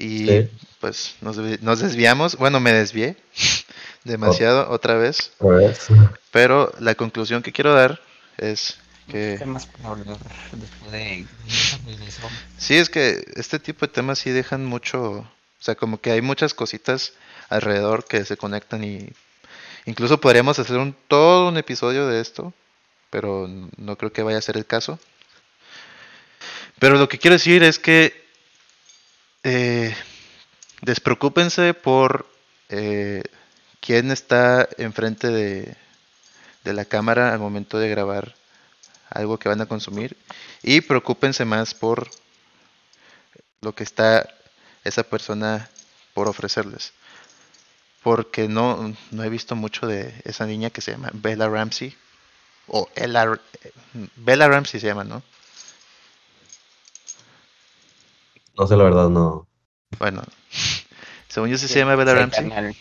y Sí. pues nos, desvi- nos desviamos, bueno, me desvié demasiado otra vez, Pues, pero la conclusión que quiero dar es que temas para hablar después de sí, es que este tipo de temas sí dejan mucho, o sea, como que hay muchas cositas alrededor que se conectan y incluso podríamos hacer un todo un episodio de esto, pero no creo que vaya a ser el caso. Pero lo que quiero decir es que eh, despreocúpense por eh, quién está enfrente de, de la cámara al momento de grabar algo que van a consumir y preocúpense más por lo que está esa persona por ofrecerles. Porque no, no he visto mucho de esa niña que se llama Bella Ramsey. O Ella, Bella Ramsey se llama, ¿no? No sé la verdad, no. Bueno, según yo sí se llama Bella Ramsey. carnal.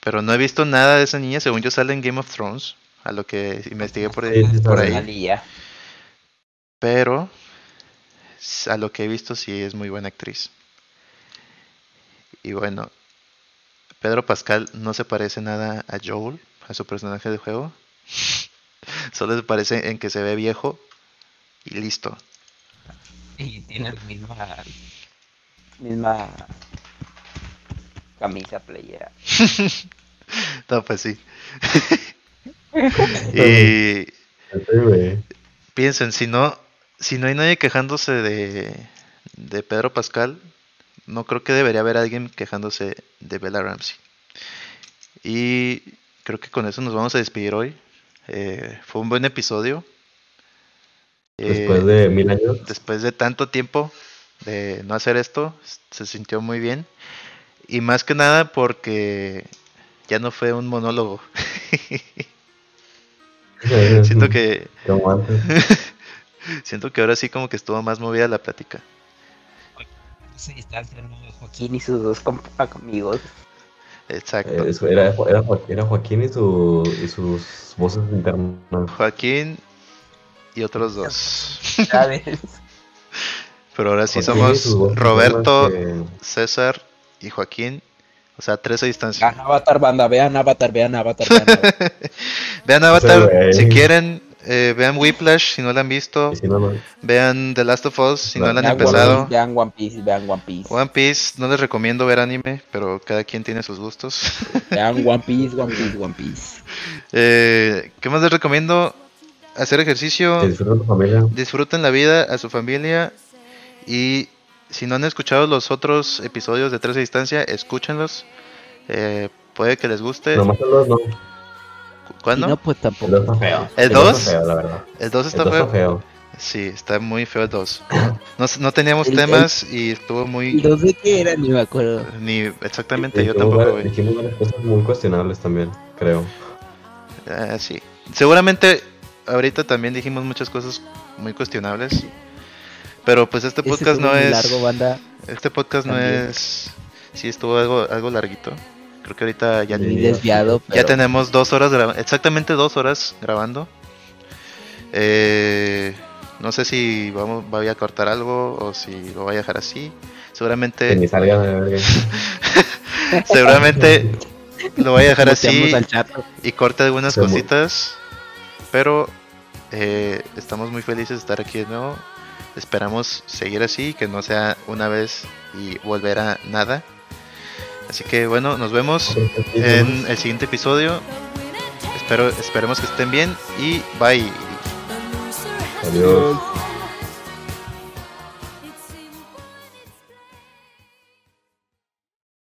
Pero no he visto nada de esa niña. Según yo sale en Game of Thrones. A lo que investigué por Sí, ahí. sí por ahí. Pero a lo que he visto sí es muy buena actriz. Y bueno, Pedro Pascal no se parece nada a Joel, a su personaje de juego. Solo se parece en que se ve viejo. Y listo. Y tiene la misma. misma. camisa playera. No, pues sí. y güey. piensen, si no, si no hay nadie quejándose de, de Pedro Pascal, no creo que debería haber alguien quejándose de Bella Ramsey. Y creo que con eso nos vamos a despedir hoy. Eh, fue un buen episodio. Eh, Después de mil años. después de tanto tiempo de no hacer esto, se sintió muy bien. Y más que nada porque ya no fue un monólogo. siento que Como antes. siento que ahora sí como que estuvo más movida la plática. Sí, está Joaquín y sus dos amigos. Exacto. Eh, eso era, era Joaquín y, su, y sus voces internas. Joaquín y otros dos. ¿Sabes? Pero ahora sí somos Roberto, César y Joaquín. O sea, tres a distancia. Vean Avatar, banda, vean Avatar, vean Avatar, vean Avatar. Vean Avatar si quieren. eh, vean Whiplash si no la han visto. si no, no. Vean The Last of Us si no la han Vean empezado. Piece, vean One Piece, vean One Piece. One Piece, no les recomiendo ver anime, pero cada quien tiene sus gustos. Vean One Piece, One Piece, One Piece. Eh, ¿Qué más les recomiendo? Hacer ejercicio, disfruten familia. disfruten la vida a su familia y si no han escuchado los otros episodios de Tres a Distancia, escúchenlos. Eh, puede que les guste. Nomás el 2 no. ¿Cuándo? Si no, pues El tampoco. 2 está feo. ¿El dos dos? está feo, la verdad. El 2 El está 2 feo. está feo. Sí, está muy feo el 2. No, no teníamos El- temas y estuvo ¿Y muy... los de qué era? Ni me acuerdo. Ni exactamente, yo Dijimos tampoco. Dijimos varias cosas muy cuestionables también, creo. Ah, sí. Seguramente ahorita también dijimos muchas cosas muy cuestionables. Pero pues este podcast no es... largo, banda. Este podcast no es... Sí, estuvo algo, algo larguito. Creo que ahorita ya, Sí, desviado, ya tenemos dos horas grabando. Exactamente dos horas grabando. Eh, no sé si vamos, voy a cortar algo o si lo voy a dejar así. Que Seguramente, ni salga seguramente lo voy a dejar así y corte algunas cositas. Pero eh, estamos muy felices de estar aquí de nuevo. Esperamos seguir así, que no sea una vez y volver a nada. Así que bueno, nos vemos en el siguiente episodio. Espero, esperemos que estén bien y bye. Adiós.